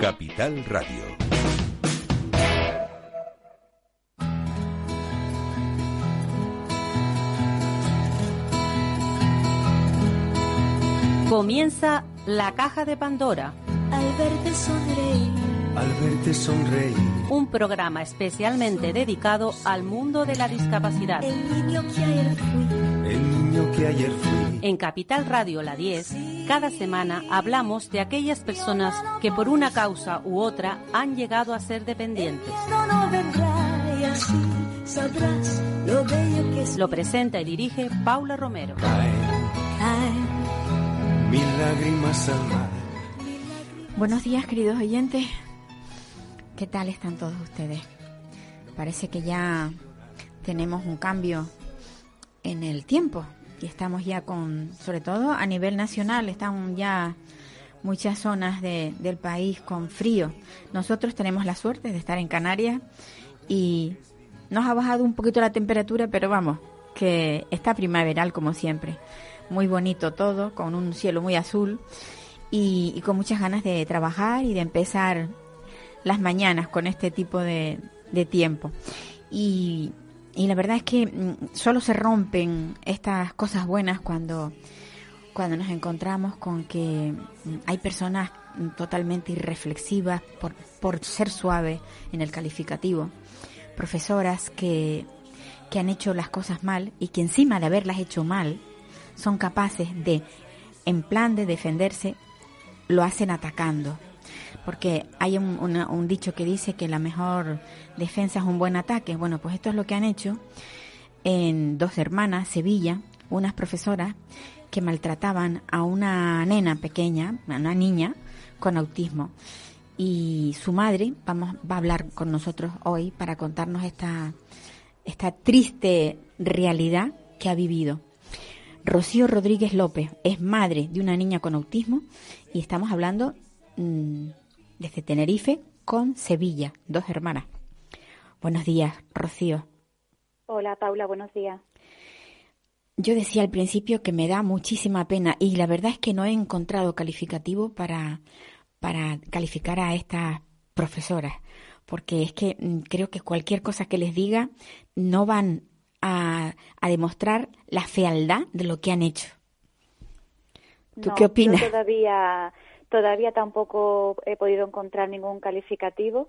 Capital Radio. Comienza la caja de Pandora. Al verte sonreír. Al verte sonreír. Un programa especialmente dedicado al mundo de la discapacidad. El niño que ayer fui. El niño que ayer fui. En Capital Radio La 10, cada semana hablamos de aquellas personas que por una causa u otra han llegado a ser dependientes. Lo presenta y dirige Paula Romero. Buenos días, queridos oyentes. ¿Qué tal están todos ustedes? Parece que ya tenemos un cambio en el tiempo y estamos ya con, sobre todo a nivel nacional, están ya muchas zonas de- del país con frío. Nosotros tenemos la suerte de estar en Canarias y nos ha bajado un poquito la temperatura, pero vamos, que está primaveral como siempre. Muy bonito todo, con un cielo muy azul y, y con muchas ganas de trabajar y de empezar las mañanas con este tipo de, de tiempo. Y, y la verdad es que mm, solo se rompen estas cosas buenas cuando, cuando nos encontramos con que mm, hay personas totalmente irreflexivas por, por ser suave en el calificativo, profesoras que, que han hecho las cosas mal y que encima de haberlas hecho mal son capaces de, en plan de defenderse, lo hacen atacando. Porque hay un, dicho que dice que la mejor defensa es un buen ataque. Bueno, pues esto es lo que han hecho en dos hermanas, Sevilla, unas profesoras que maltrataban a una nena pequeña, a una niña con autismo. Y su madre vamos, va a hablar con nosotros hoy para contarnos esta, esta triste realidad que ha vivido. Rocío Rodríguez López es madre de una niña con autismo y estamos hablando mm, desde Tenerife con Sevilla, dos hermanas. Buenos días, Rocío. Hola Paula, buenos días. Yo decía al principio que me da muchísima pena y la verdad es que no he encontrado calificativo para, para calificar a estas profesoras, porque es que mm, creo que cualquier cosa que les diga no van a, a demostrar la fealdad de lo que han hecho. ¿Tú No, qué opinas? Yo todavía, todavía tampoco he podido encontrar ningún calificativo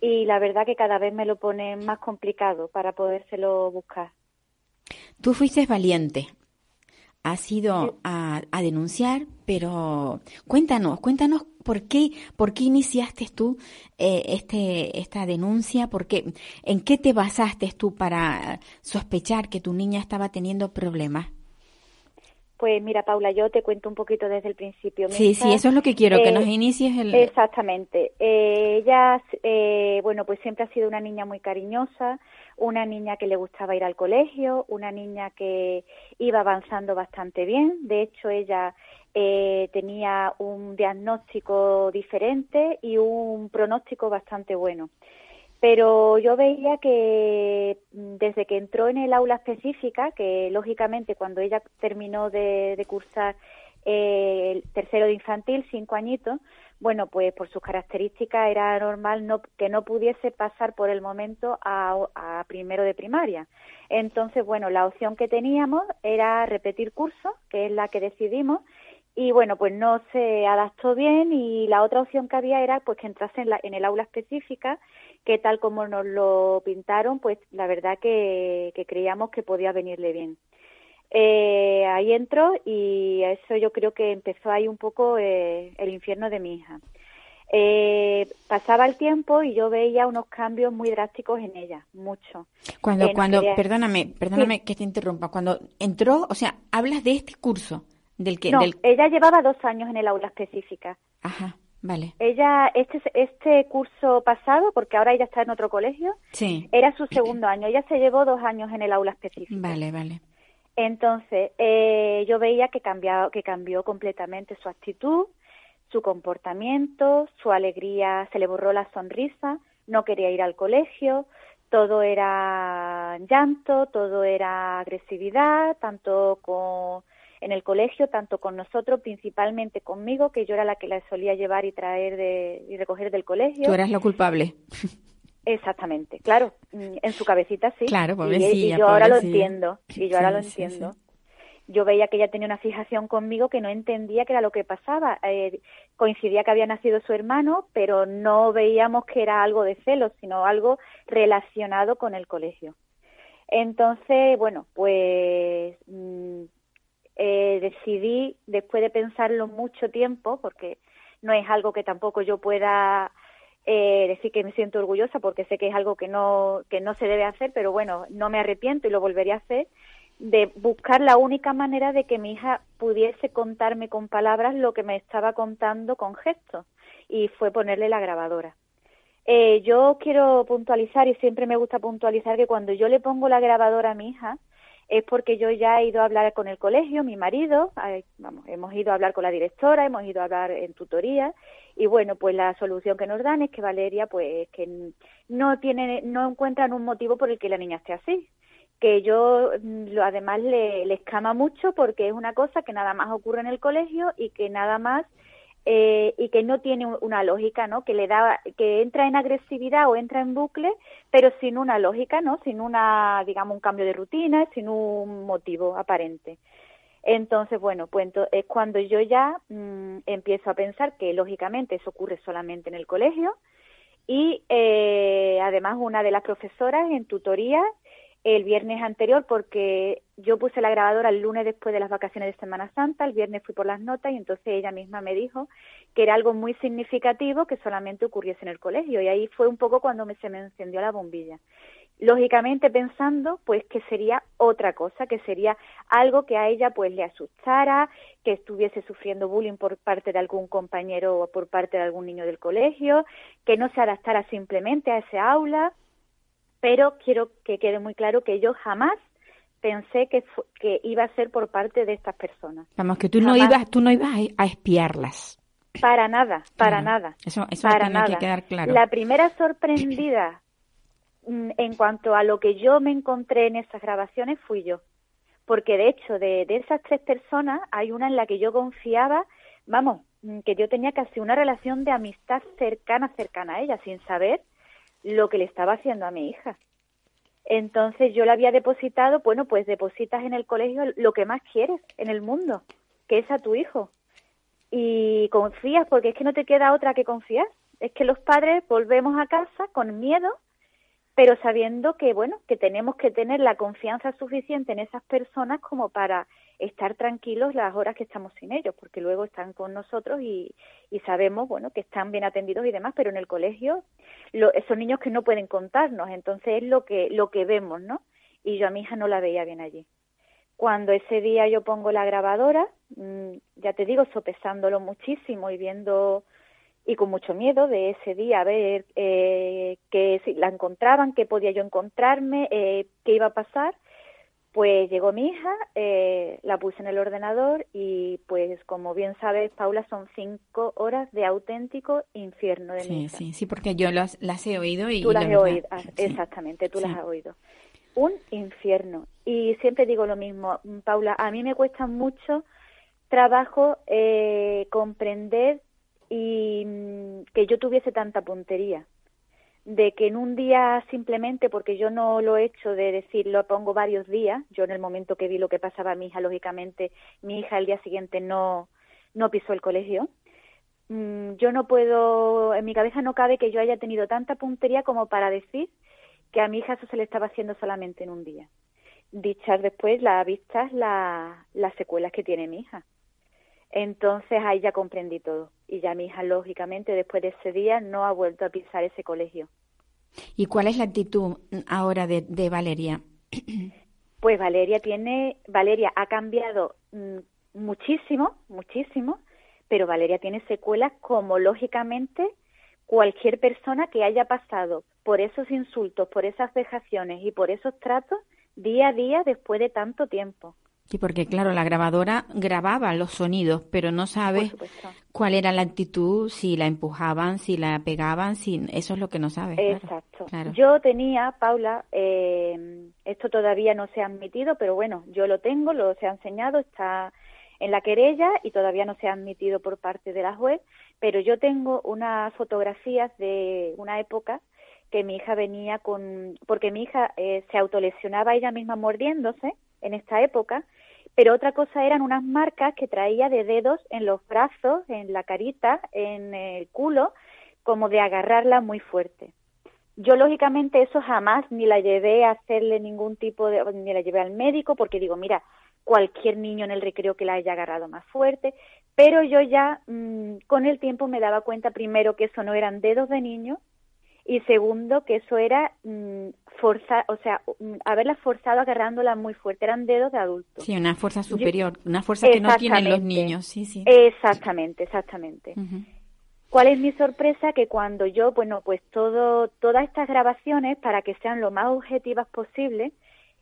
y la verdad que cada vez me lo ponen más complicado para podérselo buscar. Tú fuiste valiente. Has ido a, a denunciar, pero cuéntanos, cuéntanos por qué, por qué iniciaste tú eh, este, esta denuncia, por qué, en qué te basaste tú para sospechar que tu niña estaba teniendo problemas. Pues mira Paula, yo te cuento un poquito desde el principio. Mi Sí, hija, sí, eso es lo que quiero, que nos inicies el. Exactamente. Eh, ella, eh, bueno, pues siempre ha sido una niña muy cariñosa, una niña que le gustaba ir al colegio, una niña que iba avanzando bastante bien. De hecho, ella eh, tenía un diagnóstico diferente y un pronóstico bastante bueno. Pero yo veía que mm, desde que entró en el aula específica, que lógicamente cuando ella terminó de, cursar eh, el tercero de infantil, cinco añitos, bueno, pues por sus características era normal no, que no pudiese pasar por el momento a, a primero de primaria. Entonces, bueno, la opción que teníamos era repetir curso, que es la que decidimos, y bueno, pues no se adaptó bien y la otra opción que había era pues que entrase en, la, en el aula específica, que tal como nos lo pintaron, pues la verdad que, que creíamos que podía venirle bien. Eh, ahí entró y eso yo creo que empezó ahí un poco eh, el infierno de mi hija. Eh, pasaba el tiempo y yo veía unos cambios muy drásticos en ella, mucho. Cuando, cuando, quería- perdóname, perdóname que te interrumpa, cuando entró, o sea, hablas de este curso, del que, No, del, ella llevaba dos años en el aula específica. ajá, vale, Ella, este, este curso pasado, porque ahora ella está en otro colegio, sí, era su segundo año. Ella se llevó dos años en el aula específica. vale, vale. Entonces, eh, yo veía que, cambió, que cambió completamente su actitud, su comportamiento, su alegría, se le borró la sonrisa, no quería ir al colegio, todo era llanto, todo era agresividad, tanto con en el colegio, tanto con nosotros, principalmente conmigo, que yo era la que la solía llevar y traer de, y recoger del colegio. Tú eras la culpable. Exactamente, claro, mm, en su cabecita sí. Claro, y, y yo ahora lo entiendo, y yo ahora lo entiendo. Yo veía que ella tenía una fijación conmigo que no entendía qué era lo que pasaba. Eh, coincidía que había nacido su hermano, pero no veíamos que era algo de celos, sino algo relacionado con el colegio. Entonces, bueno, pues mm, eh, decidí, después de pensarlo mucho tiempo, porque no es algo que tampoco yo pueda eh, decir que me siento orgullosa porque sé que es algo que no, que no se debe hacer, pero bueno, no me arrepiento y lo volvería a hacer, de buscar la única manera de que mi hija pudiese contarme con palabras lo que me estaba contando con gestos y fue ponerle la grabadora. Eh, yo quiero puntualizar y siempre me gusta puntualizar que cuando yo le pongo la grabadora a mi hija es porque yo ya he ido a hablar con el colegio, mi marido, vamos, hemos ido a hablar con la directora, hemos ido a hablar en tutoría y bueno, pues la solución que nos dan es que Valeria pues que no tiene no encuentran un motivo por el que la niña esté así, que yo mm, además le, le escama mucho porque es una cosa que nada más ocurre en el colegio y que nada más eh, y que no tiene una lógica, ¿no? Que le da, que entra en agresividad o entra en bucle, pero sin una lógica, ¿no? Sin una, digamos, un cambio de rutina, sin un motivo aparente. Entonces, bueno, pues es cuando yo ya mm, empiezo a pensar que lógicamente eso ocurre solamente en el colegio y eh, además una de las profesoras en tutoría el viernes anterior porque yo puse la grabadora el lunes después de las vacaciones de Semana Santa, el viernes fui por las notas y entonces ella misma me dijo que era algo muy significativo que solamente ocurriese en el colegio y ahí fue un poco cuando me, se me encendió la bombilla. Lógicamente pensando pues que sería otra cosa, que sería algo que a ella pues le asustara, que estuviese sufriendo bullying por parte de algún compañero o por parte de algún niño del colegio, que no se adaptara simplemente a ese aula, pero quiero que quede muy claro que yo jamás pensé que, que iba a ser por parte de estas personas. Vamos, que tú no ibas, tú no ibas a espiarlas. Para nada, para nada. Eso, eso para tiene que quedar claro. La primera sorprendida mm, en cuanto a lo que yo me encontré en esas grabaciones fui yo. Porque de hecho, de, de esas tres personas, hay una en la que yo confiaba, vamos, mm, que yo tenía casi una relación de amistad cercana, cercana a ella, sin saber lo que le estaba haciendo a mi hija. Entonces yo le había depositado, bueno, pues depositas en el colegio lo que más quieres en el mundo, que es a tu hijo. Y confías, porque es que no te queda otra que confiar. Es que los padres volvemos a casa con miedo, pero sabiendo que, bueno, que tenemos que tener la confianza suficiente en esas personas como para estar tranquilos las horas que estamos sin ellos, porque luego están con nosotros y, y sabemos, bueno, que están bien atendidos y demás, pero en el colegio lo, son niños que no pueden contarnos, entonces es lo que, lo que vemos, ¿no? Y yo a mi hija no la veía bien allí. Cuando ese día yo pongo la grabadora, mm, ya te digo, sopesándolo muchísimo y viendo y con mucho miedo de ese día a ver eh, que si la encontraban, qué podía yo encontrarme, eh, qué iba a pasar, pues llegó mi hija, eh, la puse en el ordenador y pues como bien sabes, Paula, son cinco horas de auténtico infierno de sí, Sí, sí, porque yo las, las he oído y... Tú las he oído, ah, exactamente, tú las has oído. Un infierno. Y siempre digo lo mismo, Paula, a mí me cuesta mucho trabajo eh, comprender y mm, que yo tuviese tanta puntería de que en un día simplemente, porque yo no lo he hecho de decir, lo pongo varios días, yo en el momento que vi lo que pasaba a mi hija, lógicamente, mi hija el día siguiente no, no pisó el colegio. Mm, yo no puedo, en mi cabeza no cabe que yo haya tenido tanta puntería como para decir que a mi hija eso se le estaba haciendo solamente en un día. Dichas después las vistas la, las secuelas que tiene mi hija. Entonces ahí ya comprendí todo. Y ya mi hija, lógicamente, después de ese día no ha vuelto a pisar ese colegio. ¿Y cuál es la actitud ahora de, de Valeria? Pues Valeria tiene, Valeria ha cambiado mm, muchísimo, muchísimo, pero Valeria tiene secuelas como lógicamente cualquier persona que haya pasado por esos insultos, por esas vejaciones y por esos tratos día a día después de tanto tiempo. Sí, porque claro, la grabadora grababa los sonidos, pero no sabe cuál era la actitud, si la empujaban, si la pegaban, si eso es lo que no sabe. Exacto. Yo tenía, Paula, eh, esto todavía no se ha admitido, pero bueno, yo lo tengo, lo se ha enseñado, está en la querella y todavía no se ha admitido por parte de la juez, pero yo tengo unas fotografías de una época que mi hija venía con, porque mi hija eh, se autolesionaba ella misma mordiéndose en esta época, pero otra cosa eran unas marcas que traía de dedos en los brazos, en la carita, en el culo, como de agarrarla muy fuerte. Yo lógicamente eso jamás ni la llevé a hacerle ningún tipo de, ni la llevé al médico porque digo, mira, cualquier niño en el recreo que la haya agarrado más fuerte, pero yo ya mm, con el tiempo me daba cuenta primero que eso no eran dedos de niño y segundo que eso era mm, forzar, o sea, mm, haberla forzado agarrándola muy fuerte, eran dedos de adulto. Sí, una fuerza superior, una fuerza que no tienen los niños, sí, sí. Exactamente, exactamente. ¿Cuál es mi sorpresa? Que cuando yo, bueno, pues todo, todas estas grabaciones, para que sean lo más objetivas posible,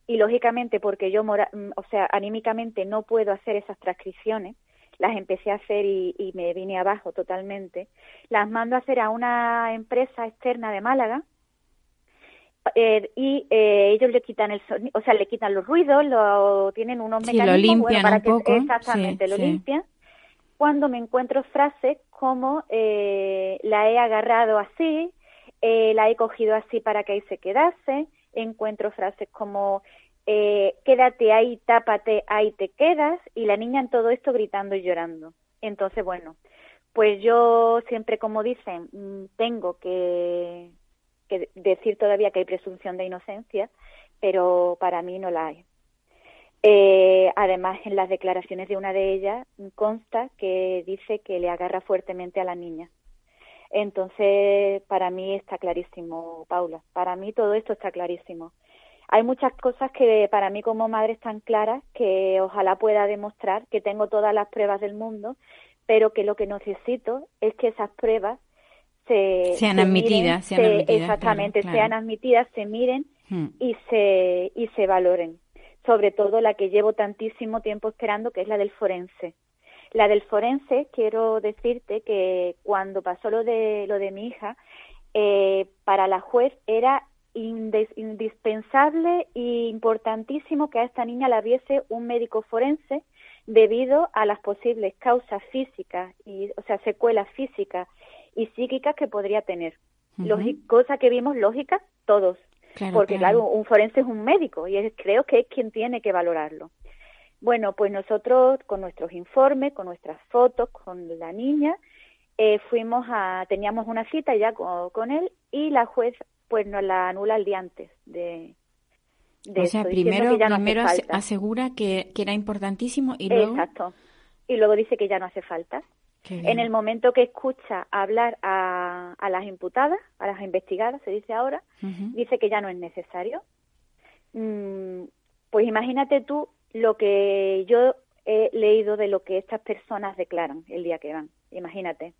y lógicamente porque yo, mm, o sea, anímicamente no puedo hacer esas transcripciones, las empecé a hacer y, me vine abajo totalmente, las mando a hacer a una empresa externa de Málaga, eh, y eh, ellos le quitan el sonido, o sea, le quitan los ruidos, lo tienen unos sí, lo limpian para un poco. exactamente lo limpian. Cuando me encuentro frases como eh, la he agarrado así, eh, la he cogido así para que ahí se quedase, encuentro frases como eh, quédate ahí, tápate, ahí te quedas, y la niña en todo esto gritando y llorando. Entonces, bueno, pues yo siempre, como dicen, mm, tengo que, decir todavía que hay presunción de inocencia, pero para mí no la hay. Eh, además, en las declaraciones de una de ellas consta que dice que le agarra fuertemente a la niña. Entonces, para mí está clarísimo, Paula. Para mí todo esto está clarísimo. Hay muchas cosas que para mí como madre están claras, que ojalá pueda demostrar que tengo todas las pruebas del mundo, pero que lo que necesito es que esas pruebas se, sean, admitidas, sean admitidas, exactamente, sean admitidas, se miren hmm. y se y se valoren sobre todo la que llevo tantísimo tiempo esperando, que es la del forense. La del forense, quiero decirte que cuando pasó lo de, lo de mi hija, eh, para la juez era indispensable e importantísimo que a esta niña la viese un médico forense debido a las posibles causas físicas, y, o sea, secuelas físicas y psíquicas que podría tener. cosa que vimos lógica todos, porque claro. un forense es un médico y creo que es quien tiene que valorarlo. Bueno, pues nosotros con nuestros informes, con nuestras fotos, con la niña, eh, fuimos a, teníamos una cita ya con, él y la juez pues nos la anula el día antes de, de o sea, primero, primero asegura que, que, era importantísimo y luego... Exacto. Y luego dice que ya no hace falta. En el momento que escucha hablar a, a, las imputadas, a las investigadas, se dice ahora, dice que ya no es necesario. Mm, pues imagínate tú lo que yo he leído de lo que estas personas declaran el día que van. Imagínate.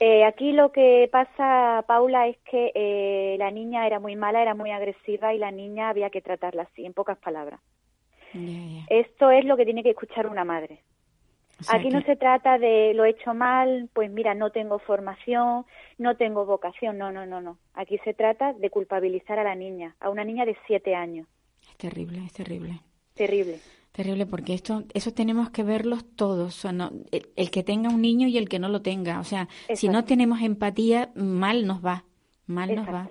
Eh, aquí lo que pasa, Paula, es que eh, la niña era muy mala, era muy agresiva y la niña había que tratarla así, en pocas palabras. Esto es lo que tiene que escuchar una madre. Aquí no se trata de lo he hecho mal, pues mira, no tengo formación, no tengo vocación, no, no, no, no. Aquí se trata de culpabilizar a la niña, a una niña de siete años. Es terrible, es terrible. Terrible. Terrible, porque esto, eso tenemos que verlos todos, o no, el, que tenga un niño y el que no lo tenga. O sea, si no tenemos empatía, mal nos va, mal nos va.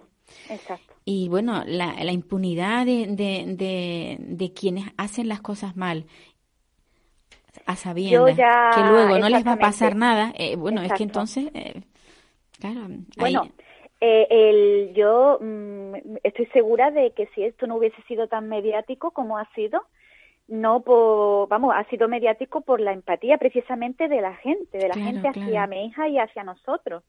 Exacto. Y bueno, la, la impunidad de, de, de, de, quienes hacen las cosas mal a sabiendas que luego no les va a pasar nada, eh, bueno, es que entonces, eh, claro. Bueno, eh, el, yo mm, estoy segura de que si esto no hubiese sido tan mediático como ha sido, no por, vamos, ha sido mediático por la empatía precisamente de la gente, de la gente hacia mi hija y hacia nosotros.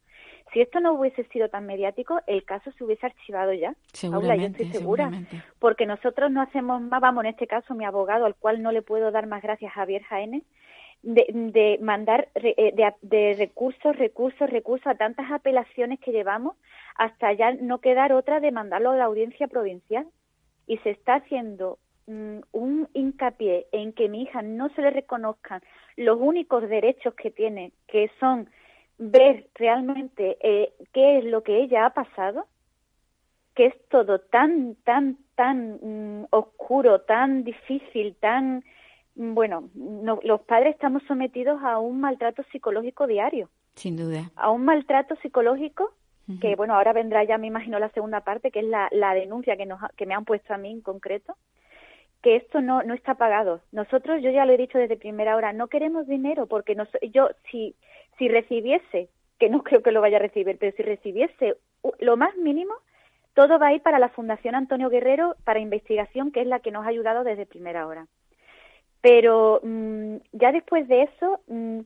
Si esto no hubiese sido tan mediático, el caso se hubiese archivado ya. Paula, yo estoy segura. Porque nosotros no hacemos más, vamos, en este caso mi abogado, al cual no le puedo dar más gracias, Javier Jaénes, de, de mandar eh, de, de, recursos, recursos, recursos a tantas apelaciones que llevamos hasta ya no quedar otra de mandarlo a la audiencia provincial. Y se está haciendo mm, un hincapié en que mi hija no se le reconozcan los únicos derechos que tiene, que son ver realmente eh, qué es lo que ella ha pasado, que es todo tan, tan, tan mm, oscuro, tan difícil, tan bueno, no, los padres estamos sometidos a un maltrato psicológico diario. Sin duda. A un maltrato psicológico que, bueno, ahora vendrá ya, me imagino, la segunda parte, que es la, la denuncia que, nos, que me han puesto a mí en concreto, que esto no, no está pagado. Nosotros, yo ya lo he dicho desde primera hora, no queremos dinero porque nos, yo, si, si recibiese, que no creo que lo vaya a recibir, pero si recibiese lo más mínimo, todo va a ir para la Fundación Antonio Guerrero para investigación, que es la que nos ha ayudado desde primera hora. Pero mm, ya después de eso, mm,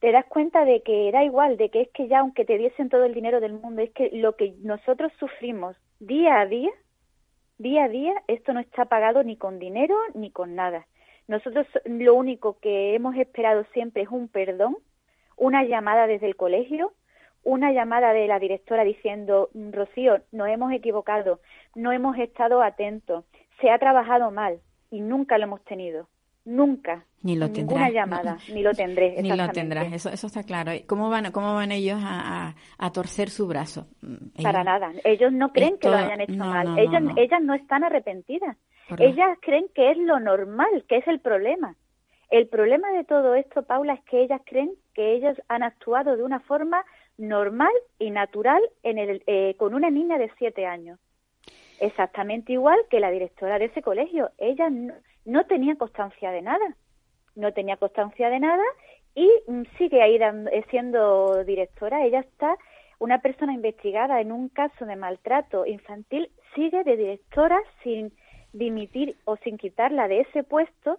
te das cuenta de que da igual, de que es que ya aunque te diesen todo el dinero del mundo, es que lo que nosotros sufrimos día a día, día a día, esto no está pagado ni con dinero ni con nada. Nosotros lo único que hemos esperado siempre es un perdón, una llamada desde el colegio, una llamada de la directora diciendo, Rocío, nos hemos equivocado, no hemos estado atentos, se ha trabajado mal y nunca lo hemos tenido. Nunca. Ni lo Ninguna llamada, ni lo tendré. Ni lo tendrás, eso, eso está claro. ¿Cómo van, cómo van ellos a, a, torcer su brazo? Mm, Para nada. Ellos no creen que lo hayan hecho mal. ellas no están arrepentidas. ellas creen que es lo normal, que es el problema. El problema de todo esto, Paula, es que ellas creen que ellas han actuado de una forma normal y natural en el, eh, con una niña de siete años. Exactamente igual que la directora de ese colegio. Ella no, tenía constancia de nada. No tenía constancia de nada y mm, sigue ahí eh, siendo directora. Ella está, una persona investigada en un caso de maltrato infantil, sigue de directora sin dimitir o sin quitarla de ese puesto,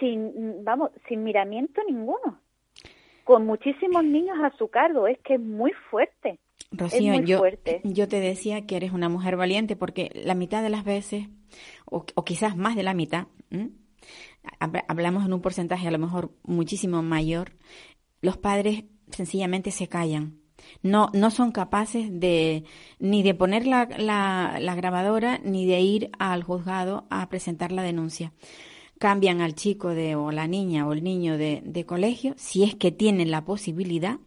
sin, mm, vamos, sin miramiento ninguno con muchísimos niños a su cargo. Es que es muy fuerte. Rocío, muy yo, fuerte. yo te decía que eres una mujer valiente porque la mitad de las veces, o, quizás más de la mitad, hablamos en un porcentaje a lo mejor muchísimo mayor, los padres sencillamente se callan. No, no son capaces de ni de poner la, la, la grabadora ni de ir al juzgado a presentar la denuncia cambian al chico de, o la niña o el niño de, de colegio, si es que tienen la posibilidad,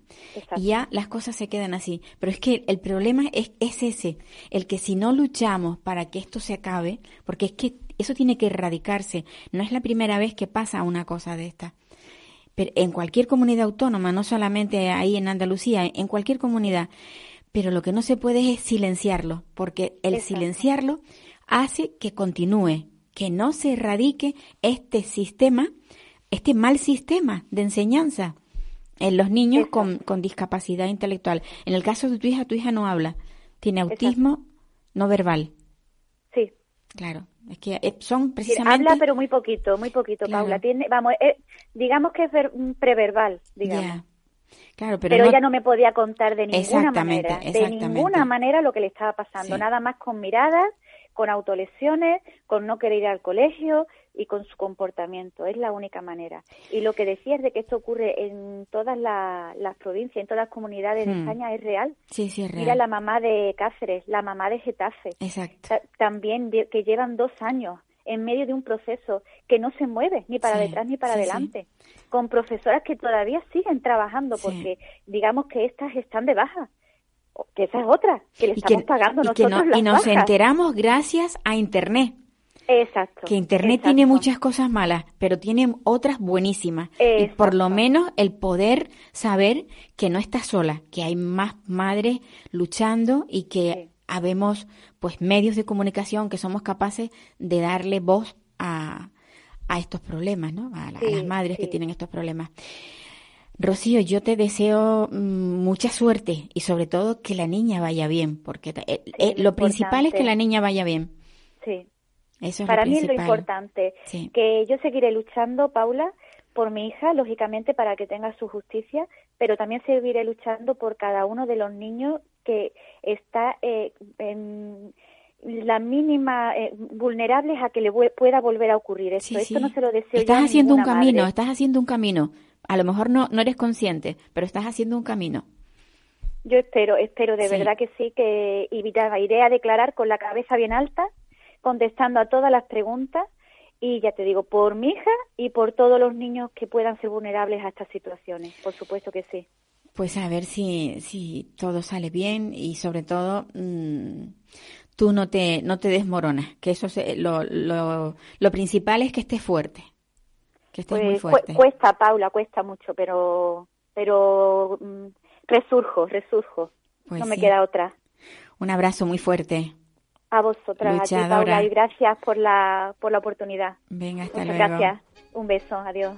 y ya las cosas se quedan así. Pero es que el problema es, es ese, el que si no luchamos para que esto se acabe, porque es que eso tiene que erradicarse, no es la primera vez que pasa una cosa de esta. Pero en cualquier comunidad autónoma, no solamente ahí en Andalucía, en cualquier comunidad. Pero lo que no se puede es silenciarlo, porque el silenciarlo hace que continúe, que no se erradique este sistema, este mal sistema de enseñanza en los niños con, con, discapacidad intelectual. En el caso de tu hija, tu hija no habla, tiene autismo no verbal. Sí. Claro, es que eh, son precisamente... habla pero muy poquito, muy poquito, Paula. Tiene, vamos, eh, digamos que es preverbal, digamos. Claro, pero, ella no me podía contar de ninguna manera, de ninguna manera lo que le estaba pasando, nada más con miradas con autolesiones, con no querer ir al colegio y con su comportamiento. Es la única manera. Y lo que decías de que esto ocurre en todas las provincias, en todas las comunidades de hmm. España, es real. Sí, sí, es real. Mira la mamá de Cáceres, la mamá de Getafe. Exacto. también que llevan dos años en medio de un proceso que no se mueve ni para detrás ni para adelante, con profesoras que todavía siguen trabajando porque digamos que estas están de baja que esa es otra, que le estamos pagando nosotros Y nos enteramos gracias a Internet. Exacto. Que Internet tiene muchas cosas malas, pero tiene otras buenísimas. Y por lo menos el poder saber que no estás sola, que hay más madres luchando y que habemos pues medios de comunicación que somos capaces de darle voz a, a estos problemas, ¿no? A, las madres que tienen estos problemas. Rocío, yo te deseo mm, mucha suerte y sobre todo que la niña vaya bien, porque eh, eh, lo principal es que la niña vaya bien. Sí. Eso es Para mí es lo importante. Que yo seguiré luchando, Paula, por mi hija, lógicamente, para que tenga su justicia, pero también seguiré luchando por cada uno de los niños que está eh, en la mínima eh, vulnerables a que le pueda volver a ocurrir esto. esto no se lo deseo. Estás haciendo un camino, estás haciendo un camino a lo mejor no, no eres consciente, pero estás haciendo un camino. Yo espero, espero de verdad que sí, que iré a declarar con la cabeza bien alta, contestando a todas las preguntas y ya te digo, por mi hija y por todos los niños que puedan ser vulnerables a estas situaciones, por supuesto que sí. Pues a ver si, si todo sale bien y sobre todo mm, tú no te, no te desmoronas, que eso es lo, lo, lo principal es que estés fuerte. Que estés muy Pues, fuerte. cuesta, Paula, cuesta mucho, pero pero mm, resurjo, resurjo. Pues no me queda otra. Un abrazo muy fuerte. A vosotras, a ti, Luchadora. Paula, y gracias por la por la oportunidad. Venga, hasta Muchas luego. gracias. Un beso, adiós.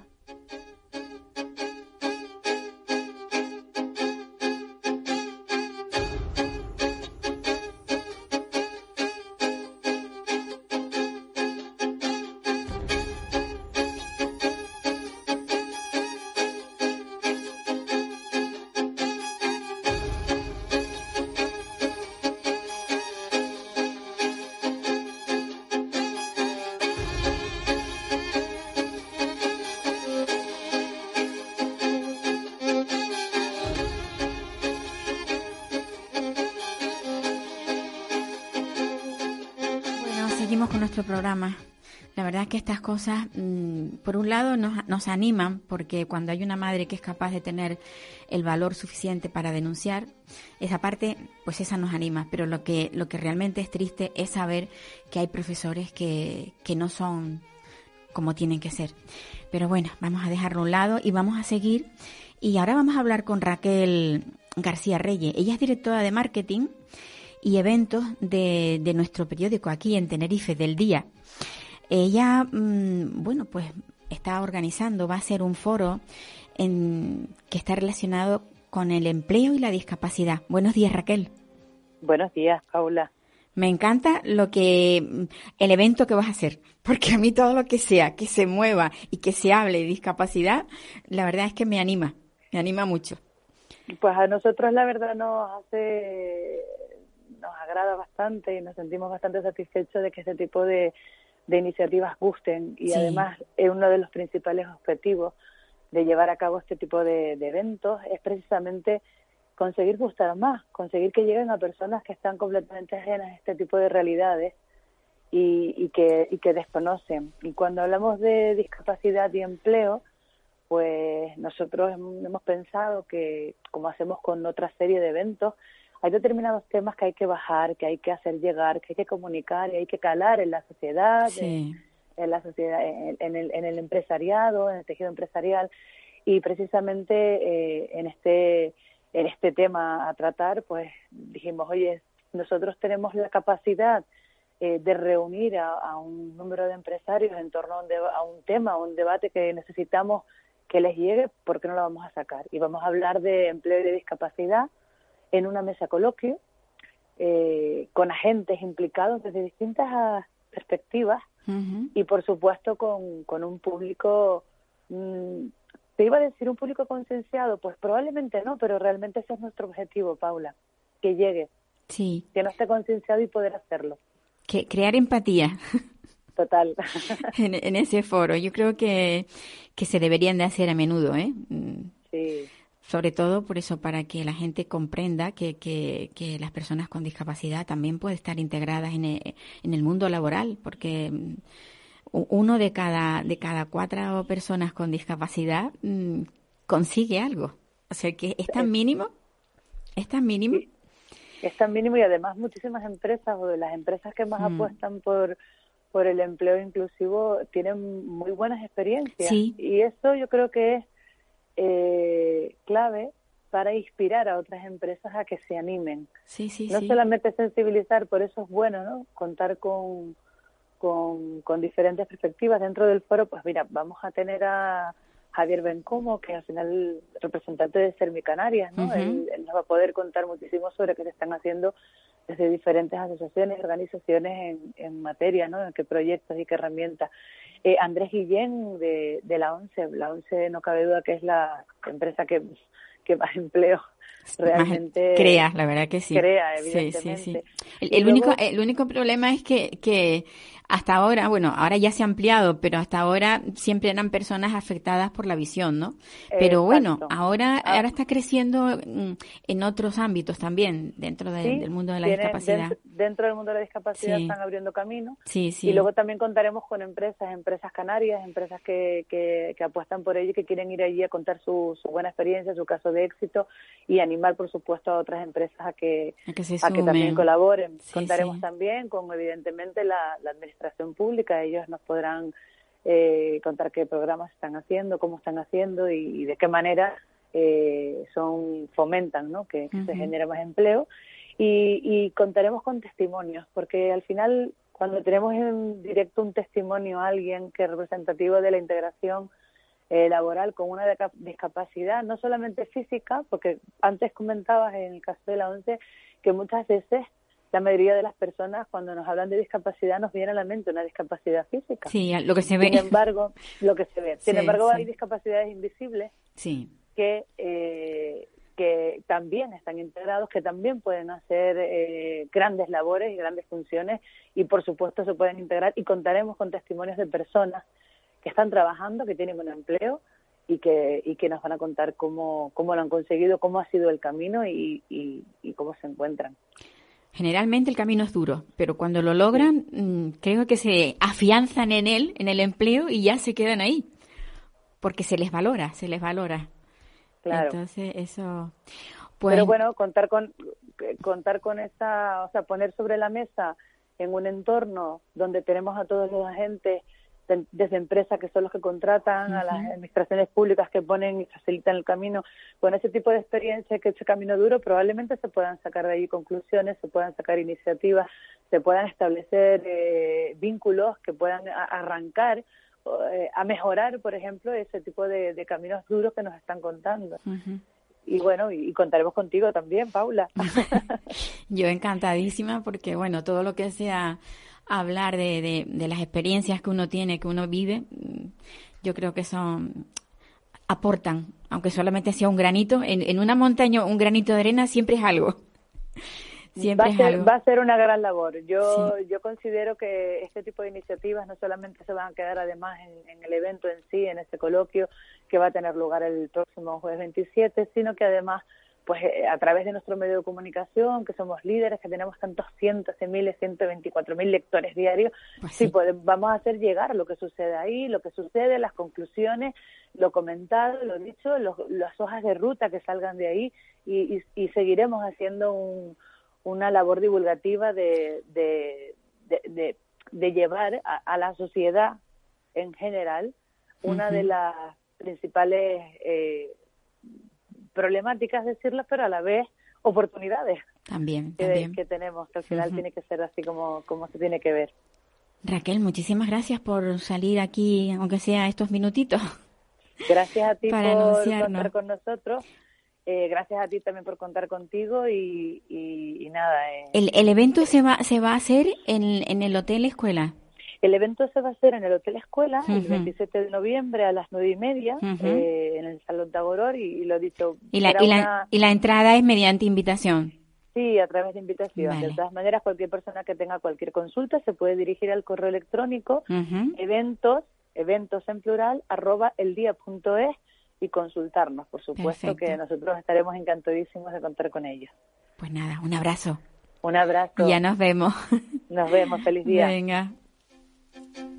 Nuestro programa. La verdad es que estas cosas, mm, por un lado, nos, nos animan, porque cuando hay una madre que es capaz de tener el valor suficiente para denunciar, esa parte, pues esa nos anima. Pero lo que, lo que realmente es triste es saber que hay profesores que, que no son como tienen que ser. Pero bueno, vamos a dejarlo a un lado y vamos a seguir. Y ahora vamos a hablar con Raquel García Reyes. Ella es directora de marketing y eventos de, de nuestro periódico aquí en Tenerife, del día. Ella, mm, bueno, pues está organizando, va a ser un foro en, que está relacionado con el empleo y la discapacidad. Buenos días, Raquel. Buenos días, Paula. Me encanta lo que el evento que vas a hacer, porque a mí todo lo que sea que se mueva y que se hable de discapacidad, la verdad es que me anima, me anima mucho. Pues a nosotros la verdad nos hace, nos agrada bastante y nos sentimos bastante satisfechos de que este tipo de, de iniciativas gusten y Sí. además es uno de los principales objetivos de llevar a cabo este tipo de, de eventos es precisamente conseguir gustar más, conseguir que lleguen a personas que están completamente ajenas a este tipo de realidades y, y que, y que desconocen. Y cuando hablamos de discapacidad y empleo, pues nosotros hem- hemos pensado que, como hacemos con otra serie de eventos, hay determinados temas que hay que bajar, que hay que hacer llegar, que hay que comunicar y hay que calar en la sociedad, Sí, en la sociedad, en, en el, en el empresariado, en el tejido empresarial y precisamente eh, en este en este tema a tratar, pues dijimos, oye, nosotros tenemos la capacidad eh, de reunir a, a un número de empresarios en torno a un, deba- a un tema, a un debate que necesitamos que les llegue, ¿por qué no lo vamos a sacar? Y vamos a hablar de empleo y de discapacidad en una mesa coloquio eh, con agentes implicados desde distintas ah, perspectivas Ujú. y por supuesto con, con un público, mm, te iba a decir un público concienciado, pues probablemente no, pero realmente ese es nuestro objetivo, Paula, que llegue, sí, que no esté concienciado y poder hacerlo. que crear empatía Total. en, en ese foro. Yo creo que, que se deberían de hacer a menudo, ¿eh? Mm, sí, Sobre todo por eso, para que la gente comprenda que, que, que las personas con discapacidad también pueden estar integradas en el, en el mundo laboral, porque mm, uno de cada, de cada cuatro personas con discapacidad mm, consigue algo. O sea que es tan mínimo, es tan mínimo. Sí. es tan mínimo y además muchísimas empresas o de las empresas que más Mm. apuestan por por el empleo inclusivo tienen muy buenas experiencias Sí. y eso yo creo que es eh, clave para inspirar a otras empresas a que se animen Sí, sí, no sí. solamente sensibilizar, por eso es bueno, ¿no? Contar con, con, con diferentes perspectivas dentro del foro. Pues mira, vamos a tener a Javier Bencomo, que al final es representante de Sermi Canarias, ¿no? Ujú. él, él nos va a poder contar muchísimo sobre qué se están haciendo desde diferentes asociaciones y organizaciones en, en materia, ¿no? En qué proyectos y qué herramientas. Eh, Andrés Guillén de, de la ONCE, la ONCE no cabe duda que es la empresa que, que más empleo realmente crea, la verdad que sí. crea, Sí, sí, evidentemente. sí. El, el luego- único, el único problema es que, que hasta ahora, bueno, ahora ya se ha ampliado, pero hasta ahora siempre eran personas afectadas por la visión, ¿no? Pero bueno, ahora, Ah. ahora está creciendo mm, en otros ámbitos también, dentro de- Sí, del mundo de la discapacidad. Dentro, dentro del mundo de la discapacidad Sí. están abriendo camino. Sí, sí. Y luego también contaremos con empresas, empresas canarias, empresas que, que, que apuestan por ello y que quieren ir allí a contar su, su buena experiencia, su caso de éxito y animar, por supuesto, a otras empresas a que, a que se a que también colaboren. Sí, Contaremos también con, evidentemente, la, la administración pública. Ellos nos podrán eh, contar qué programas están haciendo, cómo están haciendo y, de qué manera eh, son fomentan ¿no? que, se genere más empleo. Y, y contaremos con testimonios, porque al final cuando tenemos en directo un testimonio a alguien que es representativo de la integración eh, laboral con una discapacidad, no solamente física, porque antes comentabas en el caso de la ONCE que muchas veces la mayoría de las personas cuando nos hablan de discapacidad nos viene a la mente una discapacidad física. Sí, lo que se ve. Sin embargo, lo que se ve. Sin embargo, hay discapacidades invisibles sí. que eh, que también están integrados, que también pueden hacer eh, grandes labores y grandes funciones y por supuesto se pueden integrar y contaremos con testimonios de personas que están trabajando, que tienen un empleo y que, y que nos van a contar cómo, cómo lo han conseguido, cómo ha sido el camino y, y, cómo se encuentran. Generalmente el camino es duro, pero cuando lo logran, mm, creo que se afianzan en él, en el empleo, y ya se quedan ahí, porque se les valora, se les valora. Claro. Entonces, eso. Pues... Pero bueno, contar con, contar con esa, o sea, poner sobre la mesa en un entorno donde tenemos a todos los agentes desde empresas que son los que contratan, a las administraciones públicas que ponen y facilitan el camino, con ese tipo de experiencia, que ese camino duro, probablemente se puedan sacar de ahí conclusiones, se puedan sacar iniciativas, se puedan establecer eh, vínculos que puedan arrancar eh, a mejorar, por ejemplo, ese tipo de, caminos duros que nos están contando. Y bueno, y, contaremos contigo también, Paula. Yo encantadísima porque, bueno, todo lo que sea hablar de, de, las experiencias que uno tiene, que uno vive, yo creo que son aportan, aunque solamente sea un granito, en, en una montaña un granito de arena siempre es algo. Va, a ser, va a ser una gran labor. Yo, yo considero que este tipo de iniciativas no solamente se van a quedar además en, el evento en sí, en este coloquio que va a tener lugar el próximo jueves 27, sino que además pues eh, a través de nuestro medio de comunicación, que somos líderes, que tenemos tantos cientos de miles, 124 mil lectores diarios, pues sí. vamos a hacer llegar lo que sucede ahí, lo que sucede, las conclusiones, lo comentado, lo dicho, las hojas de ruta que salgan de ahí y, y seguiremos haciendo un, una labor divulgativa de, de, de, llevar a, la sociedad en general una de las principales eh, problemáticas, decirlo, pero a la vez oportunidades también, que, tenemos, que al final tiene que ser así como, como se tiene que ver. Raquel, muchísimas gracias por salir aquí, aunque sea estos minutitos. Gracias a ti por contar con nosotros. Eh, gracias a ti también por contar contigo y, y, nada. Eh. ¿El, ¿El, evento se va, se va a hacer en, en el Hotel Escuela? El evento se va a hacer en el Hotel Escuela el 27 de noviembre a las nueve y media eh, en el Salón Tagoror y, lo he dicho. ¿Y la, y, la, ¿Y la entrada es mediante invitación? Sí, a través de invitación. De todas maneras, cualquier persona que tenga cualquier consulta se puede dirigir al correo electrónico eventos, eventos en plural, arroba eldía.es y consultarnos, por supuesto que nosotros estaremos encantadísimos de contar con ellos. Pues nada, un abrazo. Un abrazo. Ya nos vemos. Nos vemos, feliz día. Venga. Thank you.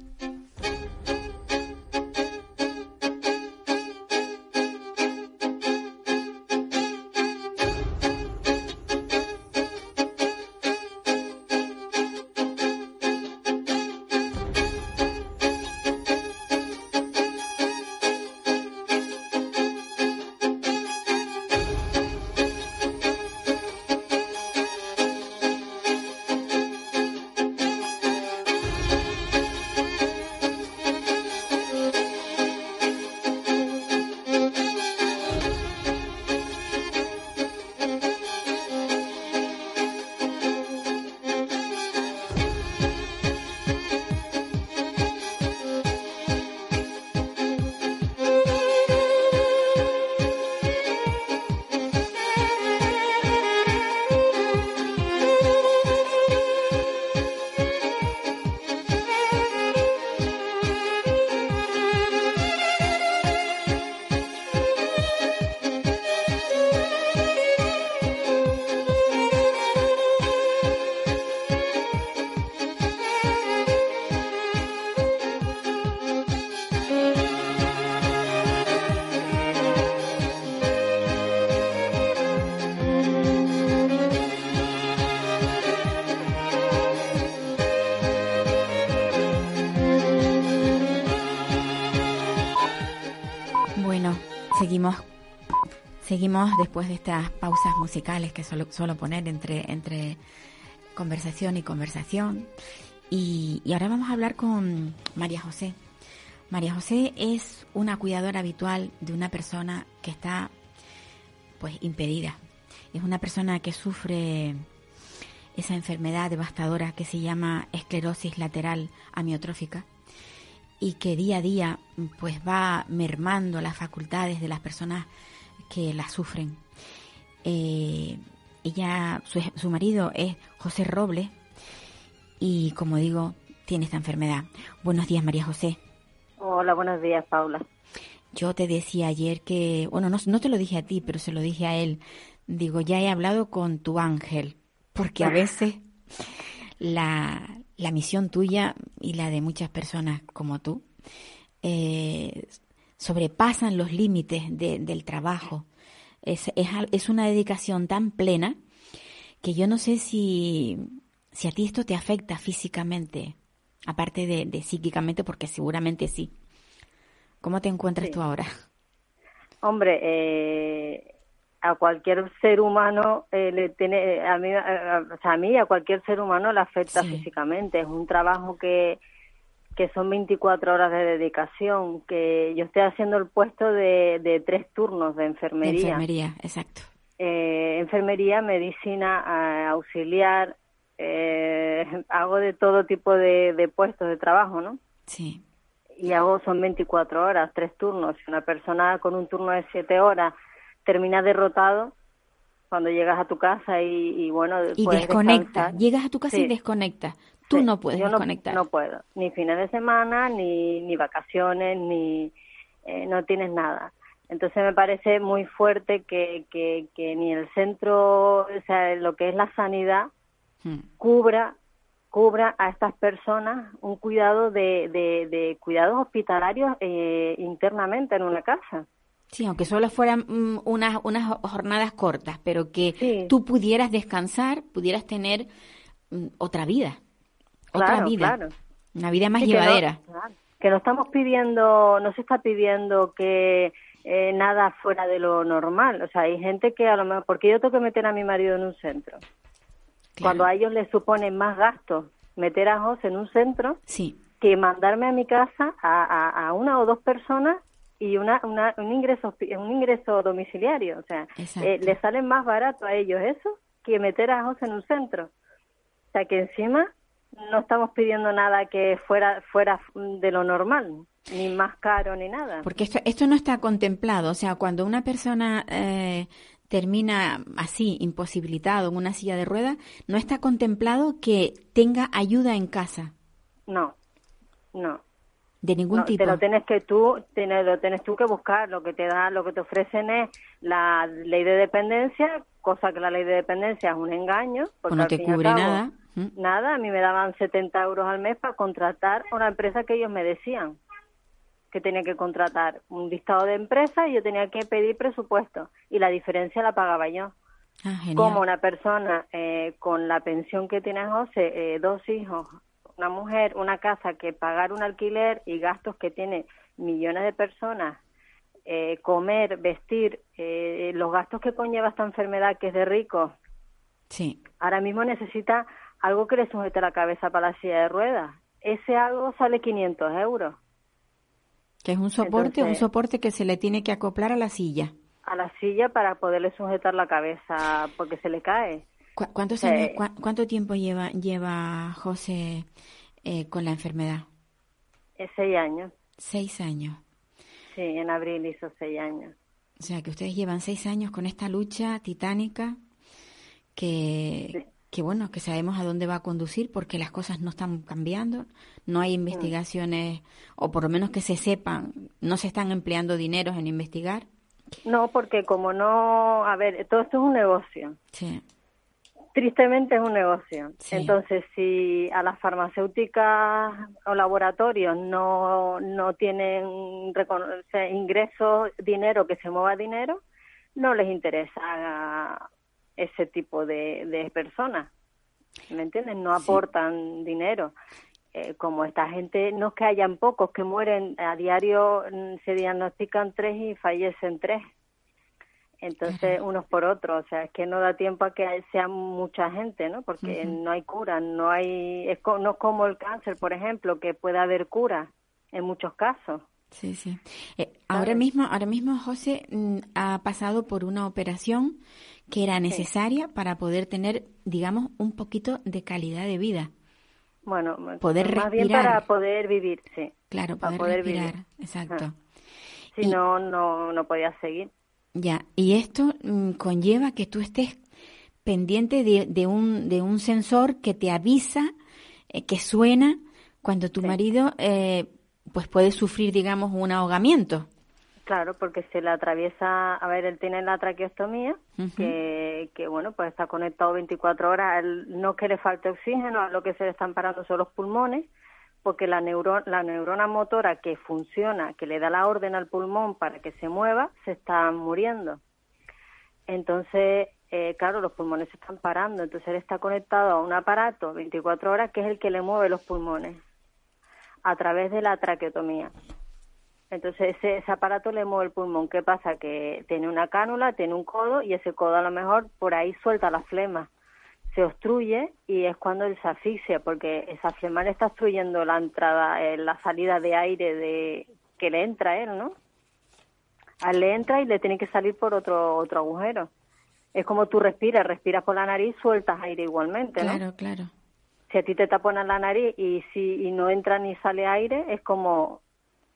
Seguimos después de estas pausas musicales que suelo, suelo poner entre, entre conversación y conversación. Y, y ahora vamos a hablar con María José. María José es una cuidadora habitual de una persona que está pues impedida. Es una persona que sufre esa enfermedad devastadora que se llama esclerosis lateral amiotrófica y que día a día pues va mermando las facultades de las personas que la sufren. Eh, ella, su, su marido es José Robles y como digo, tiene esta enfermedad. Buenos días, María José. Hola, buenos días, Paula. Yo te decía ayer que, bueno, no, no te lo dije a ti, pero se lo dije a él. Digo, ya he hablado con tu ángel, porque a veces la, la misión tuya y la de muchas personas como tú eh, sobrepasan los límites de- del trabajo. Es, es, es una dedicación tan plena que yo no sé si, si a ti esto te afecta físicamente, aparte de, de psíquicamente, porque seguramente sí. ¿Cómo te encuentras Sí. tú ahora? Hombre, eh, a cualquier ser humano eh, le tiene, a mí, a, a- o sea, a mí, a cualquier ser humano le afecta Sí. físicamente. Es un trabajo que, que son 24 horas de dedicación, que yo estoy haciendo el puesto de, de tres turnos de De enfermería. enfermería, exacto. Eh, enfermería, medicina, auxiliar, eh, hago de todo tipo de, de puestos de trabajo, ¿no? Sí. y hago son 24 horas, tres turnos. Si una persona con un turno de siete horas termina derrotado, cuando llegas a tu casa y, y bueno, Y desconecta. descansar. Llegas a tu casa y Sí. desconectas. Tú Sí, no puedes yo no- desconectar. No, puedo, ni fines de semana, ni, ni vacaciones, ni eh, no tienes nada. Entonces me parece muy fuerte que, que, que ni el centro, o sea, lo que es la sanidad, Mm. cubra cubra a estas personas un cuidado de, de, de cuidados hospitalarios eh, internamente en una casa. Sí, aunque solo fueran mm, unas, unas jornadas cortas, pero que Sí. tú pudieras descansar, pudieras tener mm, otra vida. Otra Claro, vida. claro. Una vida más Sí, que no- llevadera. claro, que no estamos pidiendo, no se está pidiendo que eh, nada fuera de lo normal. O sea, hay gente que a lo mejor, porque yo tengo que meter a mi marido en un centro. Cuando a ellos les supone más gastos meter a José en un centro Sí, que mandarme a mi casa a, a, a una o dos personas y una, una, un ingreso un ingreso domiciliario. O sea, eh, les sale más barato a ellos eso que meter a José en un centro. O sea, que encima no estamos pidiendo nada que fuera fuera de lo normal, ni más caro ni nada. porque esto, esto no está contemplado. O sea, cuando una persona eh, termina así, imposibilitado en una silla de ruedas, no está contemplado que tenga ayuda en casa, No, no. de ningún No, tipo. te lo tienes que tú, tienes, lo tienes tú que buscar. Lo que te da, lo que te ofrecen es la ley de dependencia, cosa que la ley de dependencia es un engaño. Porque O no te cubre cabo, nada. ¿Mm? Nada, a mí me daban 70 euros al mes para contratar a una empresa que ellos me decían que tenía que contratar un listado de empresas y yo tenía que pedir presupuesto y la diferencia la pagaba yo. Ah. Como una persona eh, con la pensión que tiene José, eh, dos hijos, una mujer, una casa, que pagar un alquiler y gastos que tiene millones de personas, eh, comer, vestir, eh, los gastos que conlleva esta enfermedad que es de ricos, Sí. ahora mismo necesita algo que le sujete la cabeza para la silla de ruedas. Ese algo sale 500 euros Que es un soporte, un soporte que se le tiene que acoplar a la silla. a la silla para poderle sujetar la cabeza porque se le cae. ¿Cu- ¿Cuántos Sí. años, cua- cuánto tiempo lleva lleva José eh, con la enfermedad? Es seis años. Seis años. Sí, en abril hizo seis años. O sea, que ustedes llevan seis años con esta lucha titánica que, Sí. Que bueno, que sabemos a dónde va a conducir porque las cosas no están cambiando, no hay investigaciones, o por lo menos que se sepan, no se están empleando dineros en investigar. No, porque como no, a ver, todo esto es un negocio. Sí, Tristemente es un negocio. Sí. Entonces, si a las farmacéuticas o laboratorios no, no tienen ingresos, dinero, que se mueva dinero, no les interesa ese tipo de, de personas. ¿Me entienden? No aportan dinero. Eh, como esta gente, no es que hayan pocos que mueren, a diario mm, se diagnostican tres y fallecen tres. Entonces, unos por otros, o sea, es que no da tiempo a que sea mucha gente, ¿no? Porque no hay cura, no hay, es no es como el cáncer, por ejemplo, que puede haber cura en muchos casos. Sí, sí. Eh, ahora mismo, ahora mismo José mm, ha pasado por una operación que era necesaria para poder tener, digamos, un poquito de calidad de vida. Bueno, poder más bien para poder vivir, sí. Claro, para poder, respirar, exacto. Si no, no, no podías seguir. Ya, y esto mm, conlleva que tú estés pendiente de, de, un, de un sensor que te avisa, eh, que suena cuando tu marido eh, pues puede sufrir, digamos, un ahogamiento. Claro, porque se le atraviesa, a ver, él tiene la traqueostomía, que, que, bueno, pues está conectado 24 horas, él, no que le falte oxígeno, lo que se le están parando son los pulmones, porque la, neuro, la neurona motora que funciona, que le da la orden al pulmón para que se mueva, se está muriendo. Entonces, eh, claro, los pulmones se están parando, entonces él está conectado a un aparato 24 horas que es el que le mueve los pulmones a través de la traqueotomía. Entonces ese, aparato le mueve el pulmón. ¿Qué pasa? Que tiene una cánula, tiene un codo y ese codo a lo mejor por ahí suelta la flema. Se obstruye y es cuando él se asfixia porque esa flema le está obstruyendo la entrada, eh, la salida de aire de que le entra a él, ¿no? A él le entra y le tiene que salir por otro otro agujero. Es como tú respiras, respiras por la nariz, sueltas aire igualmente, ¿no? Claro, claro si a ti te taponan la nariz y si y no entra ni sale aire, es como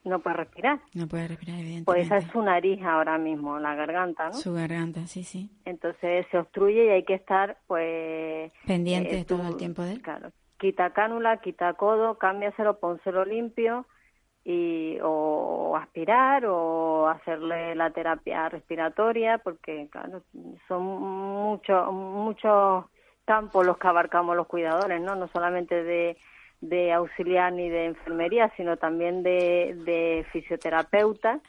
no puedes respirar. No puedes respirar, evidentemente. Pues esa es su nariz ahora mismo, la garganta, ¿no? Su garganta, sí, sí. Entonces se obstruye y hay que estar, pues... Pendiente eh, todo el tiempo de él. Claro. Quita cánula, quita codo, cámbiaselo, pónselo limpio y o aspirar o hacerle la terapia respiratoria porque, claro, son muchos, muchos campos los que abarcamos los cuidadores, ¿no? No solamente de, de auxiliar ni de enfermería, sino también de, de fisioterapeuta.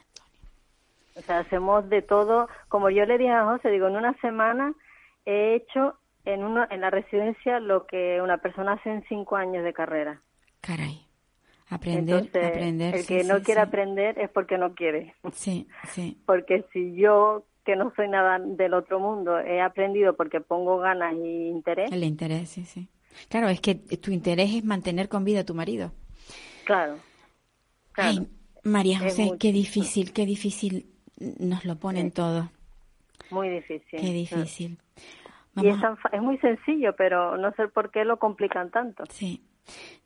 O sea, hacemos de todo. Como yo le dije a José, digo, en una semana he hecho en, uno, en la residencia lo que una persona hace en cinco años de carrera. Caray. Aprender, aprender. El que no quiere aprender es porque no quiere. Sí, sí. Porque si yo que no soy nada del otro mundo. He aprendido porque pongo ganas y interés. El interés, sí, sí. Claro, es que tu interés es mantener con vida a tu marido. Claro. Ay, María José, qué difícil, qué difícil nos lo ponen todo. Muy difícil. Qué difícil. Y es, es, muy sencillo, pero no sé por qué lo complican tanto. Sí.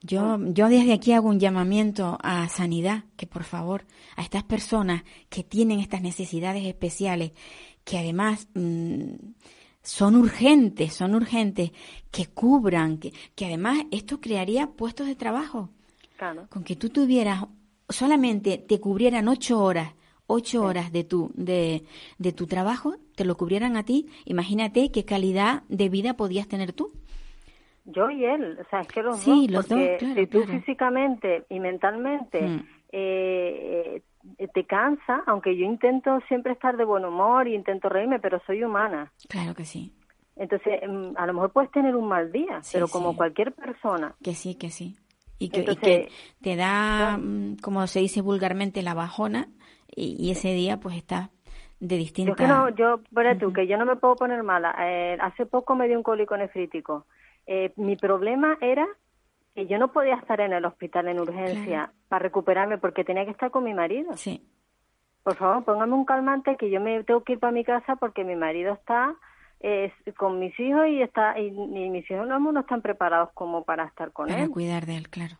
Yo, yo desde aquí hago un llamamiento a sanidad, que por favor, a estas personas que tienen estas necesidades especiales, que además mm, son urgentes, son urgentes, que cubran, que, que además esto crearía puestos de trabajo. Claro. Con que tú tuvieras, solamente te cubrieran ocho horas, ocho horas de tu, de, de tu trabajo, te lo cubrieran a ti, imagínate qué calidad de vida podías tener tú. Yo y él, o sea, es que los sí, dos, los porque dos, si tú físicamente y mentalmente Mm. eh, eh, te cansa, aunque yo intento siempre estar de buen humor y intento reírme, pero soy humana. Claro que sí. Entonces, mm, a lo mejor puedes tener un mal día, Sí, pero como sí. cualquier persona. Que sí, que sí. Y que, y Entonces, que te da, mm, como se dice vulgarmente, la bajona y, y ese día pues estás de distinta... Yo que no, yo, espérate tú, que yo no me puedo poner mala. Eh, hace poco me dio un cólico nefrítico. Eh, mi problema era que yo no podía estar en el hospital en urgencia para recuperarme porque tenía que estar con mi marido. Sí, Por favor, póngame un calmante que yo me tengo que ir para mi casa porque mi marido está eh, con mis hijos y está y, y mis hijos no, no están preparados como para estar con para él. cuidar de él, claro.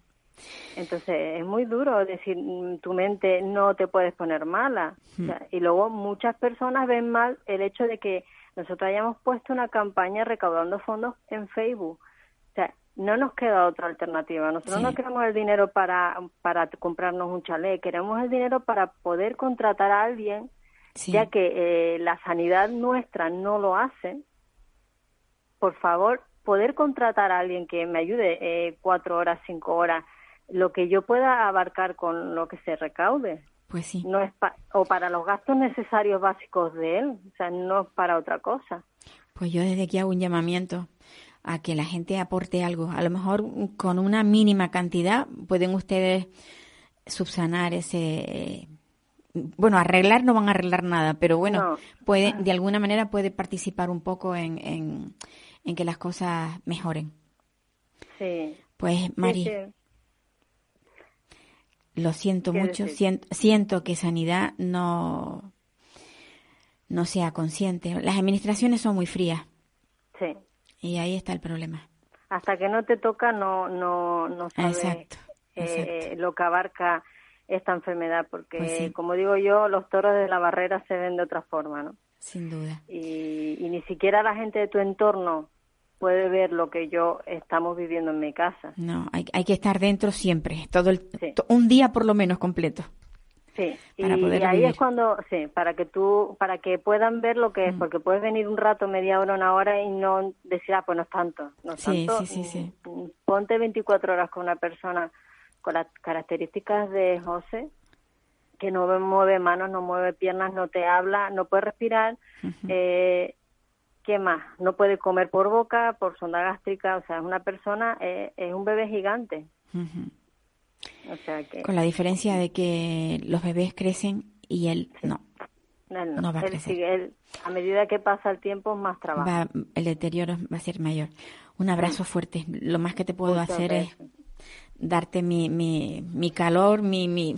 Entonces es muy duro decir mm, tu mente no te puedes poner mala. O sea, y luego muchas personas ven mal el hecho de que nosotros hayamos puesto una campaña recaudando fondos en Facebook. O sea, no nos queda otra alternativa. Nosotros Sí. no queremos el dinero para, para comprarnos un chalet, queremos el dinero para poder contratar a alguien, Sí. ya que eh, la sanidad nuestra no lo hace. Por favor, poder contratar a alguien que me ayude eh, cuatro horas, cinco horas, lo que yo pueda abarcar con lo que se recaude Pues sí. no es pa- o para los gastos necesarios básicos de él, o sea, no es para otra cosa. Pues yo desde aquí hago un llamamiento a que la gente aporte algo. A lo mejor con una mínima cantidad pueden ustedes subsanar ese bueno, arreglar no van a arreglar nada, pero bueno, No. puede, de alguna manera puede participar un poco en, en, en que las cosas mejoren. Sí. Pues, Mari, Sí, sí. lo siento ¿Qué mucho, siento, siento que sanidad no, no sea consciente. Las administraciones son muy frías Sí. Y ahí está el problema. Hasta que no te toca no no no sabes Exacto, eh, lo que abarca esta enfermedad porque Pues sí. como digo yo los toros de la barrera se ven de otra forma, ¿no? Sin duda. y, y ni siquiera la gente de tu entorno puede ver lo que yo estamos viviendo en mi casa. No, hay, hay que estar dentro siempre, todo el, Sí. un día por lo menos completo. Sí, Para y, ahí vivir. es cuando, sí, para que tú, para que puedan ver lo Mm. que es, porque puedes venir un rato, media hora, una hora y no decir, ah, pues no es tanto, no es Sí, tanto. sí, sí, sí. Mm, Ponte 24 horas con una persona con las características de José, que no mueve manos, no mueve piernas, no te habla, no puede respirar, eh, ¿qué más? No puede comer por boca, por sonda gástrica, o sea, es una persona, eh, es un bebé gigante. Ujú. O sea que Con la diferencia de que los bebés crecen y él no. él, no va a él crecer. él, a medida que pasa el tiempo, más trabajo. Va, el deterioro va a ser mayor. Un abrazo fuerte. Lo más que te puedo Muchas hacer es gracias. darte mi, mi, mi calor, mi, mi,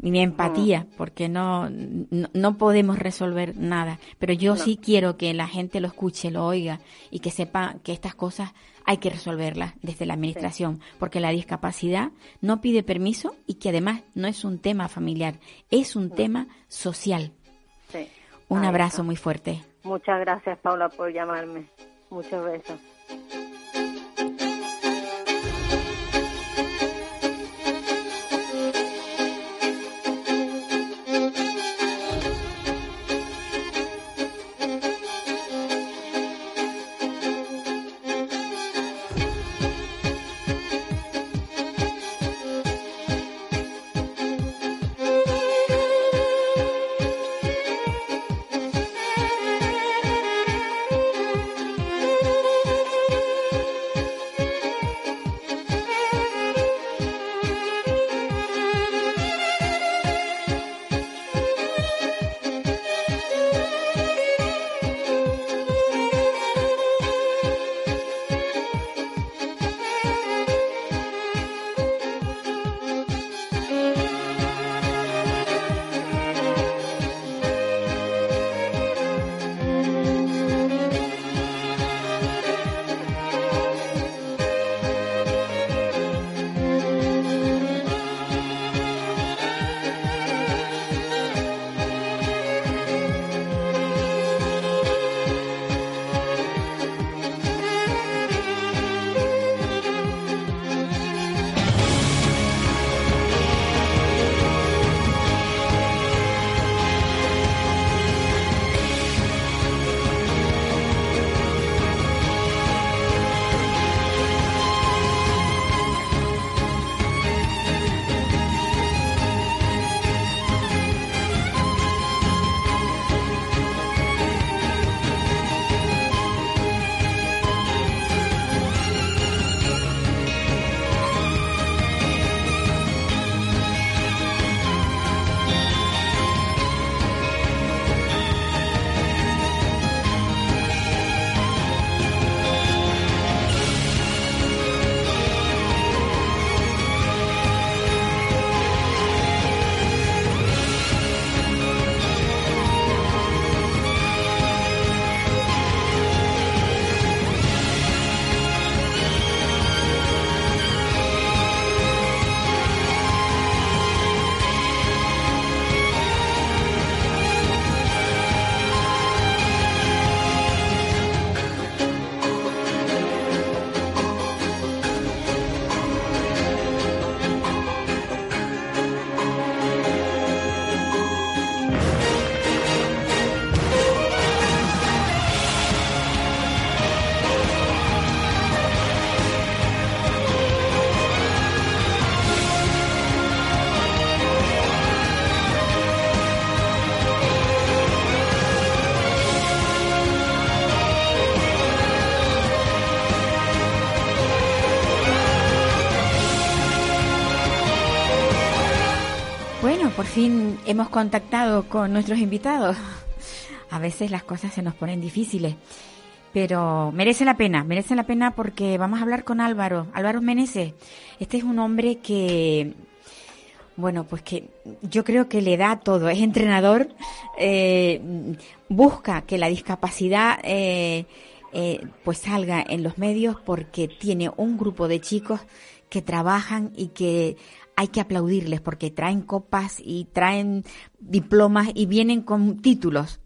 mi empatía, porque no, no, no podemos resolver nada. Pero yo sí quiero que la gente lo escuche, lo oiga y que sepa que estas cosas hay que resolverlas desde la administración, porque la discapacidad no pide permiso y que además no es un tema familiar, es un tema social. Sí. Un Ahí abrazo está. muy fuerte. Muchas gracias, Paula, por llamarme. Muchos besos. Por fin hemos contactado con nuestros invitados. A veces las cosas se nos ponen difíciles, pero merece la pena, merece la pena porque vamos a hablar con Álvaro, Álvaro Meneses. Este es un hombre que, bueno, pues que yo creo que le da todo. Es entrenador, eh, busca que la discapacidad eh, eh, pues salga en los medios porque tiene un grupo de chicos que trabajan y que hay que aplaudirles porque traen copas y traen diplomas y vienen con títulos.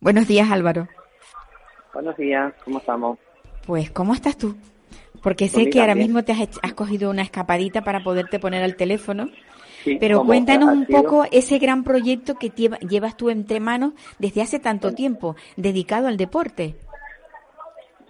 Buenos días, Álvaro. Buenos días, ¿cómo estamos? Pues, ¿cómo estás tú? Porque sé Pues que ahora mismo te has, cogido una escapadita para poderte poner al teléfono, Sí, pero cuéntanos un poco ese gran proyecto que lleva- llevas tú entre manos desde hace tanto tiempo, dedicado al deporte.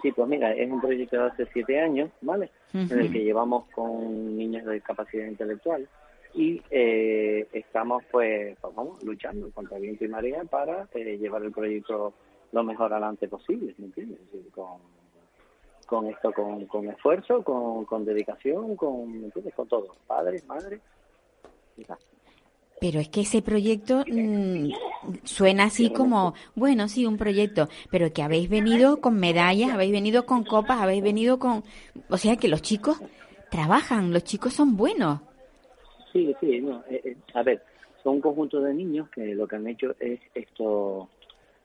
Sí, pues mira, es un proyecto de hace siete años, ¿vale? En el que llevamos con niños de discapacidad intelectual y eh, estamos pues, pues, vamos, luchando contra viento y marea para eh, llevar el proyecto lo mejor adelante posible, ¿me entiendes? Es decir, con, con esto, con, con esfuerzo, con, con dedicación, con, ¿me entiendes? Con todo, padres, madres. Pero es que ese proyecto mm, suena así como, bueno, sí, un proyecto, pero que habéis venido con medallas, habéis venido con copas, habéis venido con... O sea que los chicos trabajan, los chicos son buenos. Sí, sí, no, eh, eh, a ver, son un conjunto de niños que lo que han hecho es esto,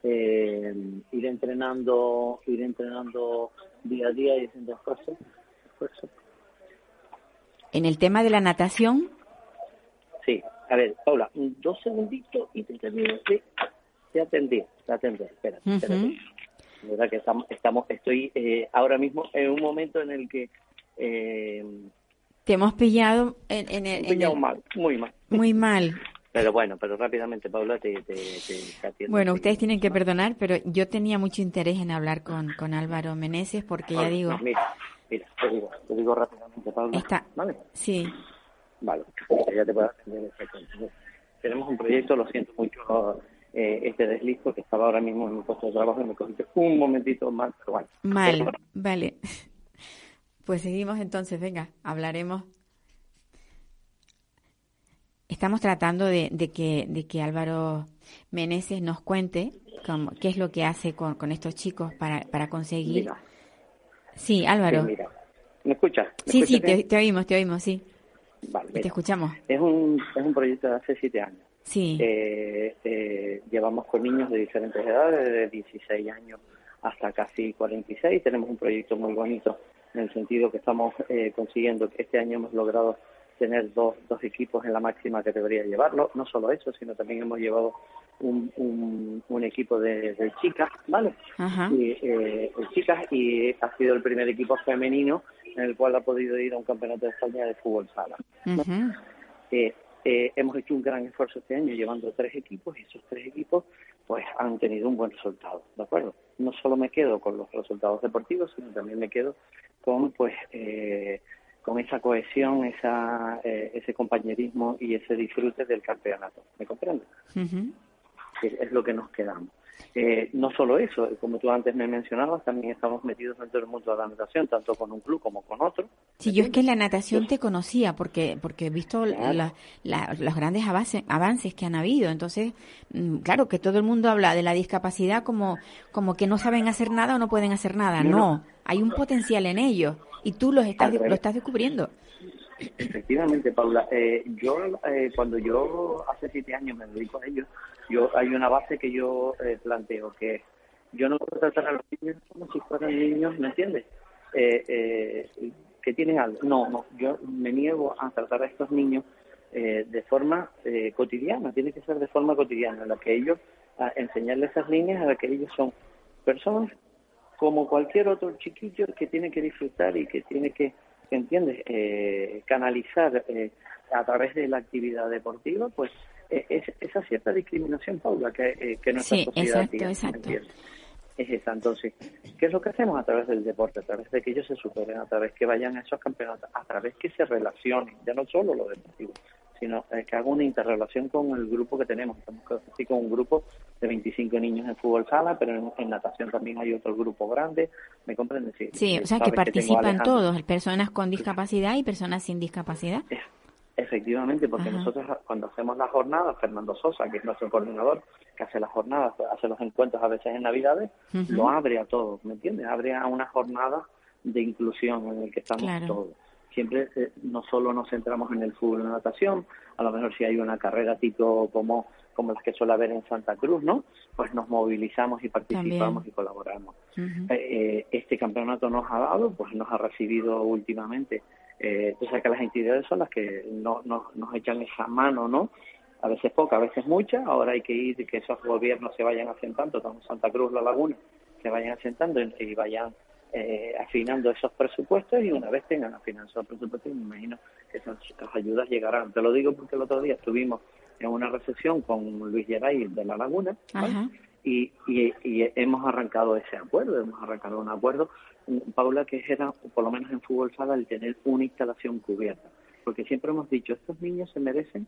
eh, ir entrenando, ir entrenando día a día y haciendo esfuerzo, esfuerzo. En el tema de la natación, Sí, a ver, Paula, dos segunditos y te termino de, de atender, de atender, espérate, Ujú. espérate. De verdad que estamos, estamos estoy eh, ahora mismo en un momento en el que eh, te hemos pillado en, en el- he en pillado el- mal, muy mal. muy mal. Pero bueno, pero rápidamente, Paula, te, te, te- te atiendo. Bueno, ustedes tienen que perdonar, pero yo tenía mucho interés en hablar con, con Álvaro Meneses porque ya digo, pues Mira, mira, te digo, te digo rápidamente, Pablo. Está. ¿Vale? sí, Vale, ya te puedo. Tenemos un proyecto, lo siento mucho eh, este desliz porque estaba ahora mismo en mi puesto de trabajo y me cogiste un momentito mal, pero bueno. mal, vale. Pues seguimos entonces, venga, hablaremos. Estamos tratando de, de que, de que Álvaro Meneses nos cuente cómo- qué es lo que hace con, con estos chicos para, para conseguir. Mira, Sí, Álvaro. sí, mira. ¿Me escuchas? ¿Me Sí, sí, te oímos, te oímos, sí. Vale, Te escuchamos. Es un, es un proyecto de hace siete años. Sí. Eh, eh, llevamos con niños de diferentes edades, de 16 años hasta casi 46. Tenemos un proyecto muy bonito en el sentido que estamos eh, consiguiendo que este año hemos logrado tener dos, dos equipos en la máxima categoría de llevarlo. No solo eso, sino también hemos llevado un, un, un equipo de, de chicas, ¿vale? Ajá. Y, eh, chicas y ha sido el primer equipo femenino en el cual ha podido ir a un campeonato de España de fútbol sala. Eh, eh, hemos hecho un gran esfuerzo este año llevando tres equipos y esos tres equipos pues han tenido un buen resultado, ¿de acuerdo? No solo me quedo con los resultados deportivos, sino también me quedo con pues eh, con esa cohesión, esa, eh, ese compañerismo y ese disfrute del campeonato, ¿me comprendes? Ujú. que es lo que nos quedamos. Eh, no solo eso, como tú antes me mencionabas, también estamos metidos dentro del mundo de la natación, tanto con un club como con otro. Sí, yo es que en la natación te conocía porque porque he visto Claro. la- la- los grandes avances, avances que han habido. Entonces, mm, claro que todo el mundo habla de la discapacidad como como que no saben hacer nada o no pueden hacer nada. No. hay un potencial en ellos y tú los estás lo estás descubriendo. Efectivamente, Paula. Eh, yo, eh, cuando yo hace siete años me dedico a ello, yo hay una base que yo eh, planteo, que yo no puedo tratar a los niños como si fueran niños, ¿me entiendes? Eh, eh, que tienen algo. No, no, yo me niego a tratar a estos niños eh, de forma eh, cotidiana, tiene que ser de forma cotidiana, en la que ellos, a enseñarles esas líneas a la que ellos son personas como cualquier otro chiquillo que tiene que disfrutar y que tiene que, ¿entiendes?, eh, canalizar eh, a través de la actividad deportiva, pues eh, es, esa cierta discriminación, Paula, que, eh, que nuestra Sí, sociedad exacto, tiene, ¿me exacto. entiendes? Es esa, entonces, ¿qué es lo que hacemos a través del deporte? A través de que ellos se superen, a través que vayan a esos campeonatos, a través que se relacionen, ya no solo lo deportivo, sino eh, que haga una interrelación con el grupo que tenemos. Estamos casi con un grupo de 25 niños en fútbol sala, pero en, en natación también hay otro grupo grande, ¿me comprendes? Sí, Sí, o sea que participan todos, personas con discapacidad y personas sin discapacidad. Efectivamente, porque Ajá. nosotros cuando hacemos las jornadas, Fernando Sosa, que es nuestro coordinador, que hace las jornadas, hace los encuentros a veces en Navidades, lo abre a todos, ¿me entiendes? Abre a una jornada de inclusión en el que estamos Claro. todos. Siempre eh, no solo nos centramos en el fútbol y la natación, a lo mejor si hay una carrera tipo como, como las que suele haber en Santa Cruz, ¿no? Pues nos movilizamos y participamos También. y colaboramos. Eh, eh, este campeonato nos ha dado, pues nos ha recibido últimamente. Eh, sabes que las entidades son las que no, no- nos echan esa mano, ¿no? A veces poca, a veces mucha. Ahora hay que ir, que esos gobiernos se vayan asentando, tanto Santa Cruz, La Laguna, se vayan asentando y, y vayan eh, afinando esos presupuestos y una vez tengan afinados esos presupuestos, me imagino que esas, esas ayudas llegarán. Te lo digo porque el otro día estuvimos en una recepción con Luis Geray de La Laguna, y, y, y hemos arrancado ese acuerdo, hemos arrancado un acuerdo, Paula, que era, por lo menos en fútbol sala, el tener una instalación cubierta. Porque siempre hemos dicho, estos niños se merecen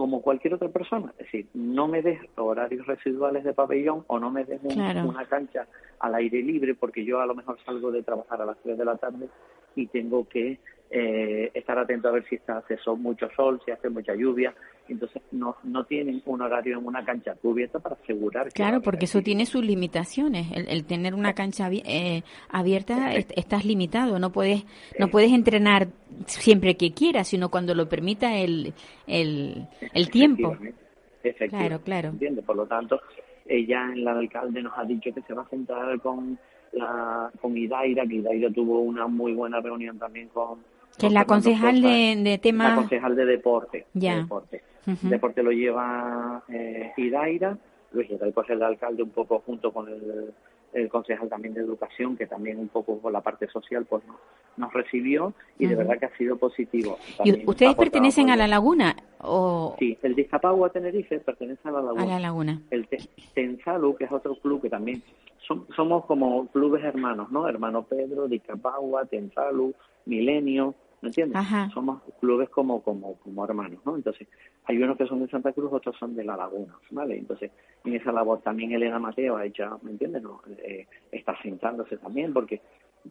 como cualquier otra persona. Es decir, no me des horarios residuales de pabellón o no me des un- Claro. una cancha al aire libre porque yo a lo mejor salgo de trabajar a las 3 de la tarde y tengo que eh, estar atento a ver si está, hace sol, mucho sol, si hace mucha lluvia. Entonces no, no tienen un horario en una cancha cubierta para asegurar que... Claro, porque eso tiene sus limitaciones. El, el tener una cancha eh, abierta est- estás limitado. No puedes no puedes entrenar siempre que quieras, sino cuando lo permita el el, el tiempo. Efectivamente, efectivamente, Claro, claro. ¿entiendes? Por lo tanto, ella en la alcalde nos ha dicho que se va a sentar con la con Idaira, que Idaira tuvo una muy buena reunión también con Que es la concejal de, de la temas. concejal de deporte, de Ya. deporte. Deporte lo lleva eh, Idaira, Luis Geray pues el alcalde un poco junto con el, el concejal también de educación, que también un poco por la parte social pues nos, nos recibió y de verdad que ha sido positivo. ¿Y ustedes pertenecen a apoyo. la laguna o Sí, el Discapagua Tenerife pertenece a la Laguna. a la laguna? El Te- Tensalu, que es otro club que también son- somos como clubes hermanos, ¿no? Hermano Pedro, Discapagua, Tensalu, Milenio, ¿me entiendes? Ajá. Somos clubes como, como, como hermanos, ¿no? Entonces, hay unos que son de Santa Cruz, otros son de La Laguna, ¿vale? Entonces, en esa labor también Elena Mateo ha hecho, ¿me entiendes? No, eh, está sentándose también porque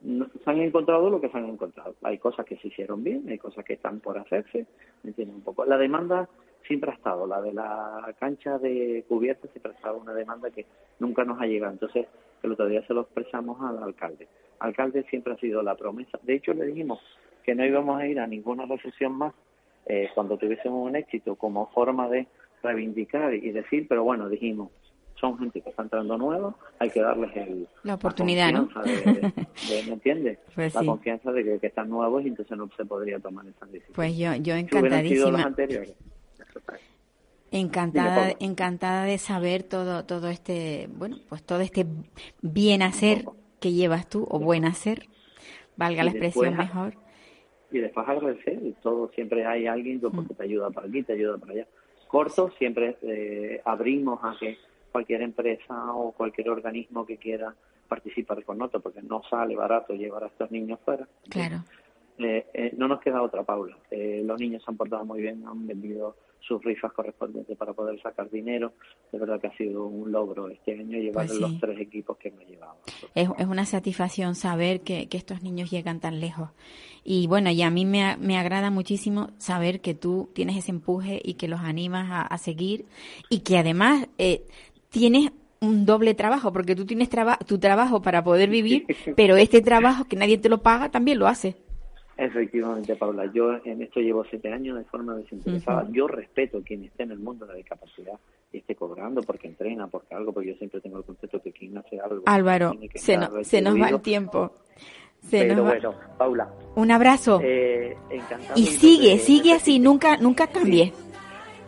no- se han encontrado lo que se han encontrado. Hay cosas que se hicieron bien, hay cosas que están por hacerse, ¿me entiendes? Un poco. La demanda siempre ha estado, la de la cancha de cubierta siempre ha estado una demanda que nunca nos ha llegado. Entonces, el otro día se lo expresamos al alcalde. Alcalde siempre ha sido la promesa. De hecho, le dijimos que no íbamos a ir a ninguna recepción más eh, cuando tuviésemos un éxito como forma de reivindicar y decir, pero bueno, dijimos, son gente que está entrando nueva, hay que darles el, La oportunidad, de, de- ¿me entiendes? Pues la sí. confianza de que, que están nuevos y entonces no se podría tomar esas decisiones. Pues yo yo Si encantadísima. está. Encantada, encantada de saber todo, todo este, bueno, pues todo este bien hacer que llevas tú, o buen hacer, valga la expresión después, mejor. Y después agradecer y todo siempre hay alguien que porque te ayuda para aquí te ayuda para allá. Corto siempre eh, abrimos a que cualquier empresa o cualquier organismo que quiera participar con nosotros porque no sale barato llevar a estos niños fuera. Claro. Eh, eh, no nos queda otra Paula. Eh, los niños se han portado muy bien han vendido sus rifas correspondientes para poder sacar dinero de verdad que ha sido un logro este año llevar Pues sí. los tres equipos que hemos llevado Es, es una satisfacción saber que, que estos niños llegan tan lejos. Y bueno, y a mí me, me agrada muchísimo saber que tú tienes ese empuje y que los animas a, a seguir y que además eh, tienes un doble trabajo, porque tú tienes traba tu trabajo para poder vivir, pero este trabajo que nadie te lo paga también lo hace. Efectivamente, Paula. Yo en esto llevo siete años de forma desinteresada. Yo respeto a quien esté en el mundo de la discapacidad y esté cobrando porque entrena, porque algo, porque yo siempre tengo el concepto que quien hace algo Álvaro, tiene que se, no- se nos va el tiempo. Se Pero nos va- bueno, Paula, Un abrazo. eh, encantado. y sigue, sigue así, nunca, nunca cambie.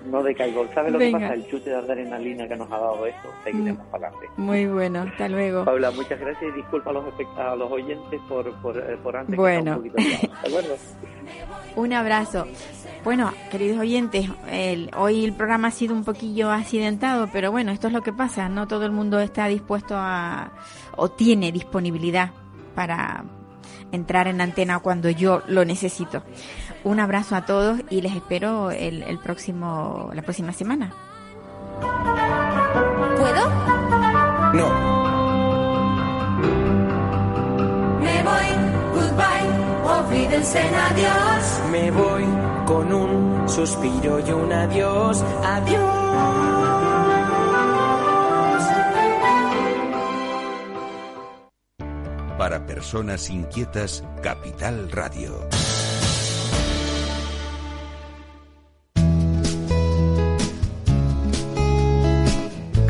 No decaigo. ¿Sabes lo Venga. que pasa? El chute de adrenalina que nos ha dado esto, seguiremos para adelante. Muy bueno, hasta luego. Paula, muchas gracias y disculpa a los, a los oyentes por, por, eh, por antes. que Bueno. estaba un poquito. Un abrazo. Bueno, queridos oyentes, el- hoy el programa ha sido un poquillo accidentado, pero bueno, esto es lo que pasa. No todo el mundo está dispuesto a o tiene disponibilidad para entrar en antena cuando yo lo necesito. Un abrazo a todos y les espero el, el próximo la próxima semana. ¿Puedo? No, Me voy, goodbye, Wiedersehen. dicen adiós. Me voy con un suspiro y un adiós, adiós. Para personas inquietas, Capital Radio.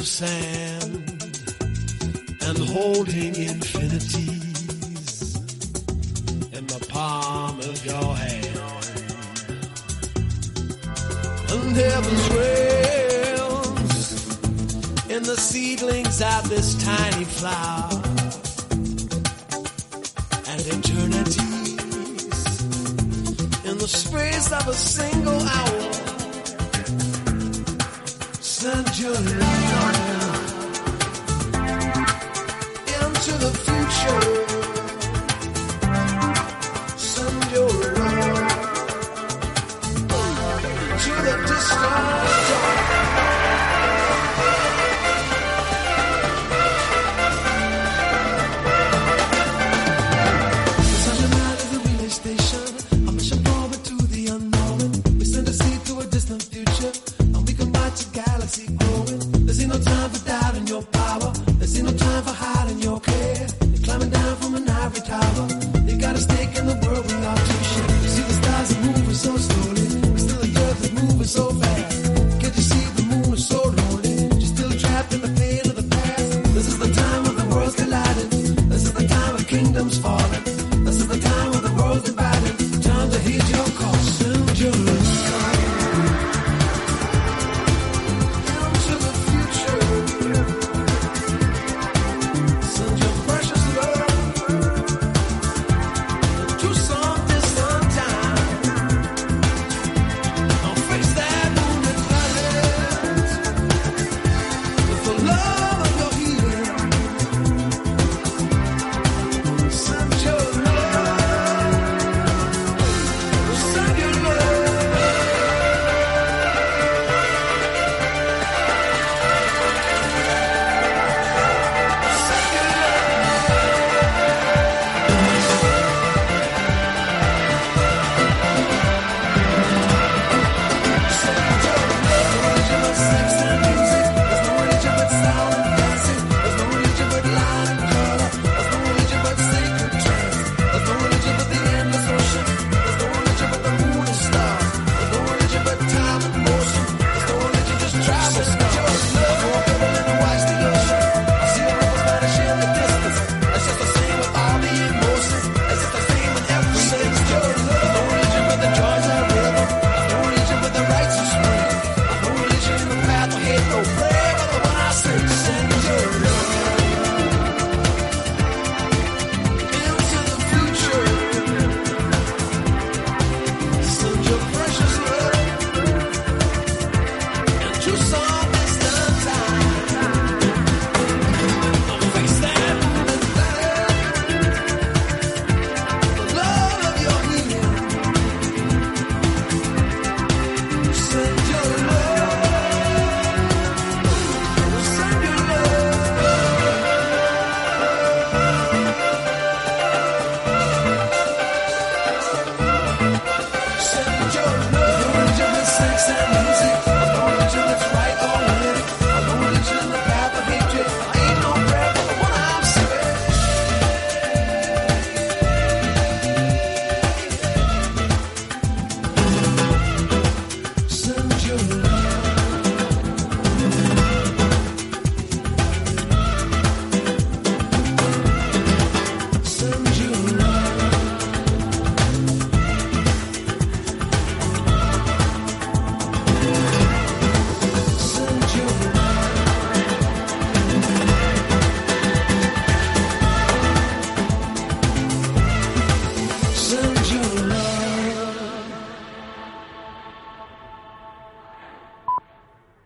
Of sand and holding infinities in the palm of your hand. And heaven's rails in the seedlings of this tiny flower Send your love into the future.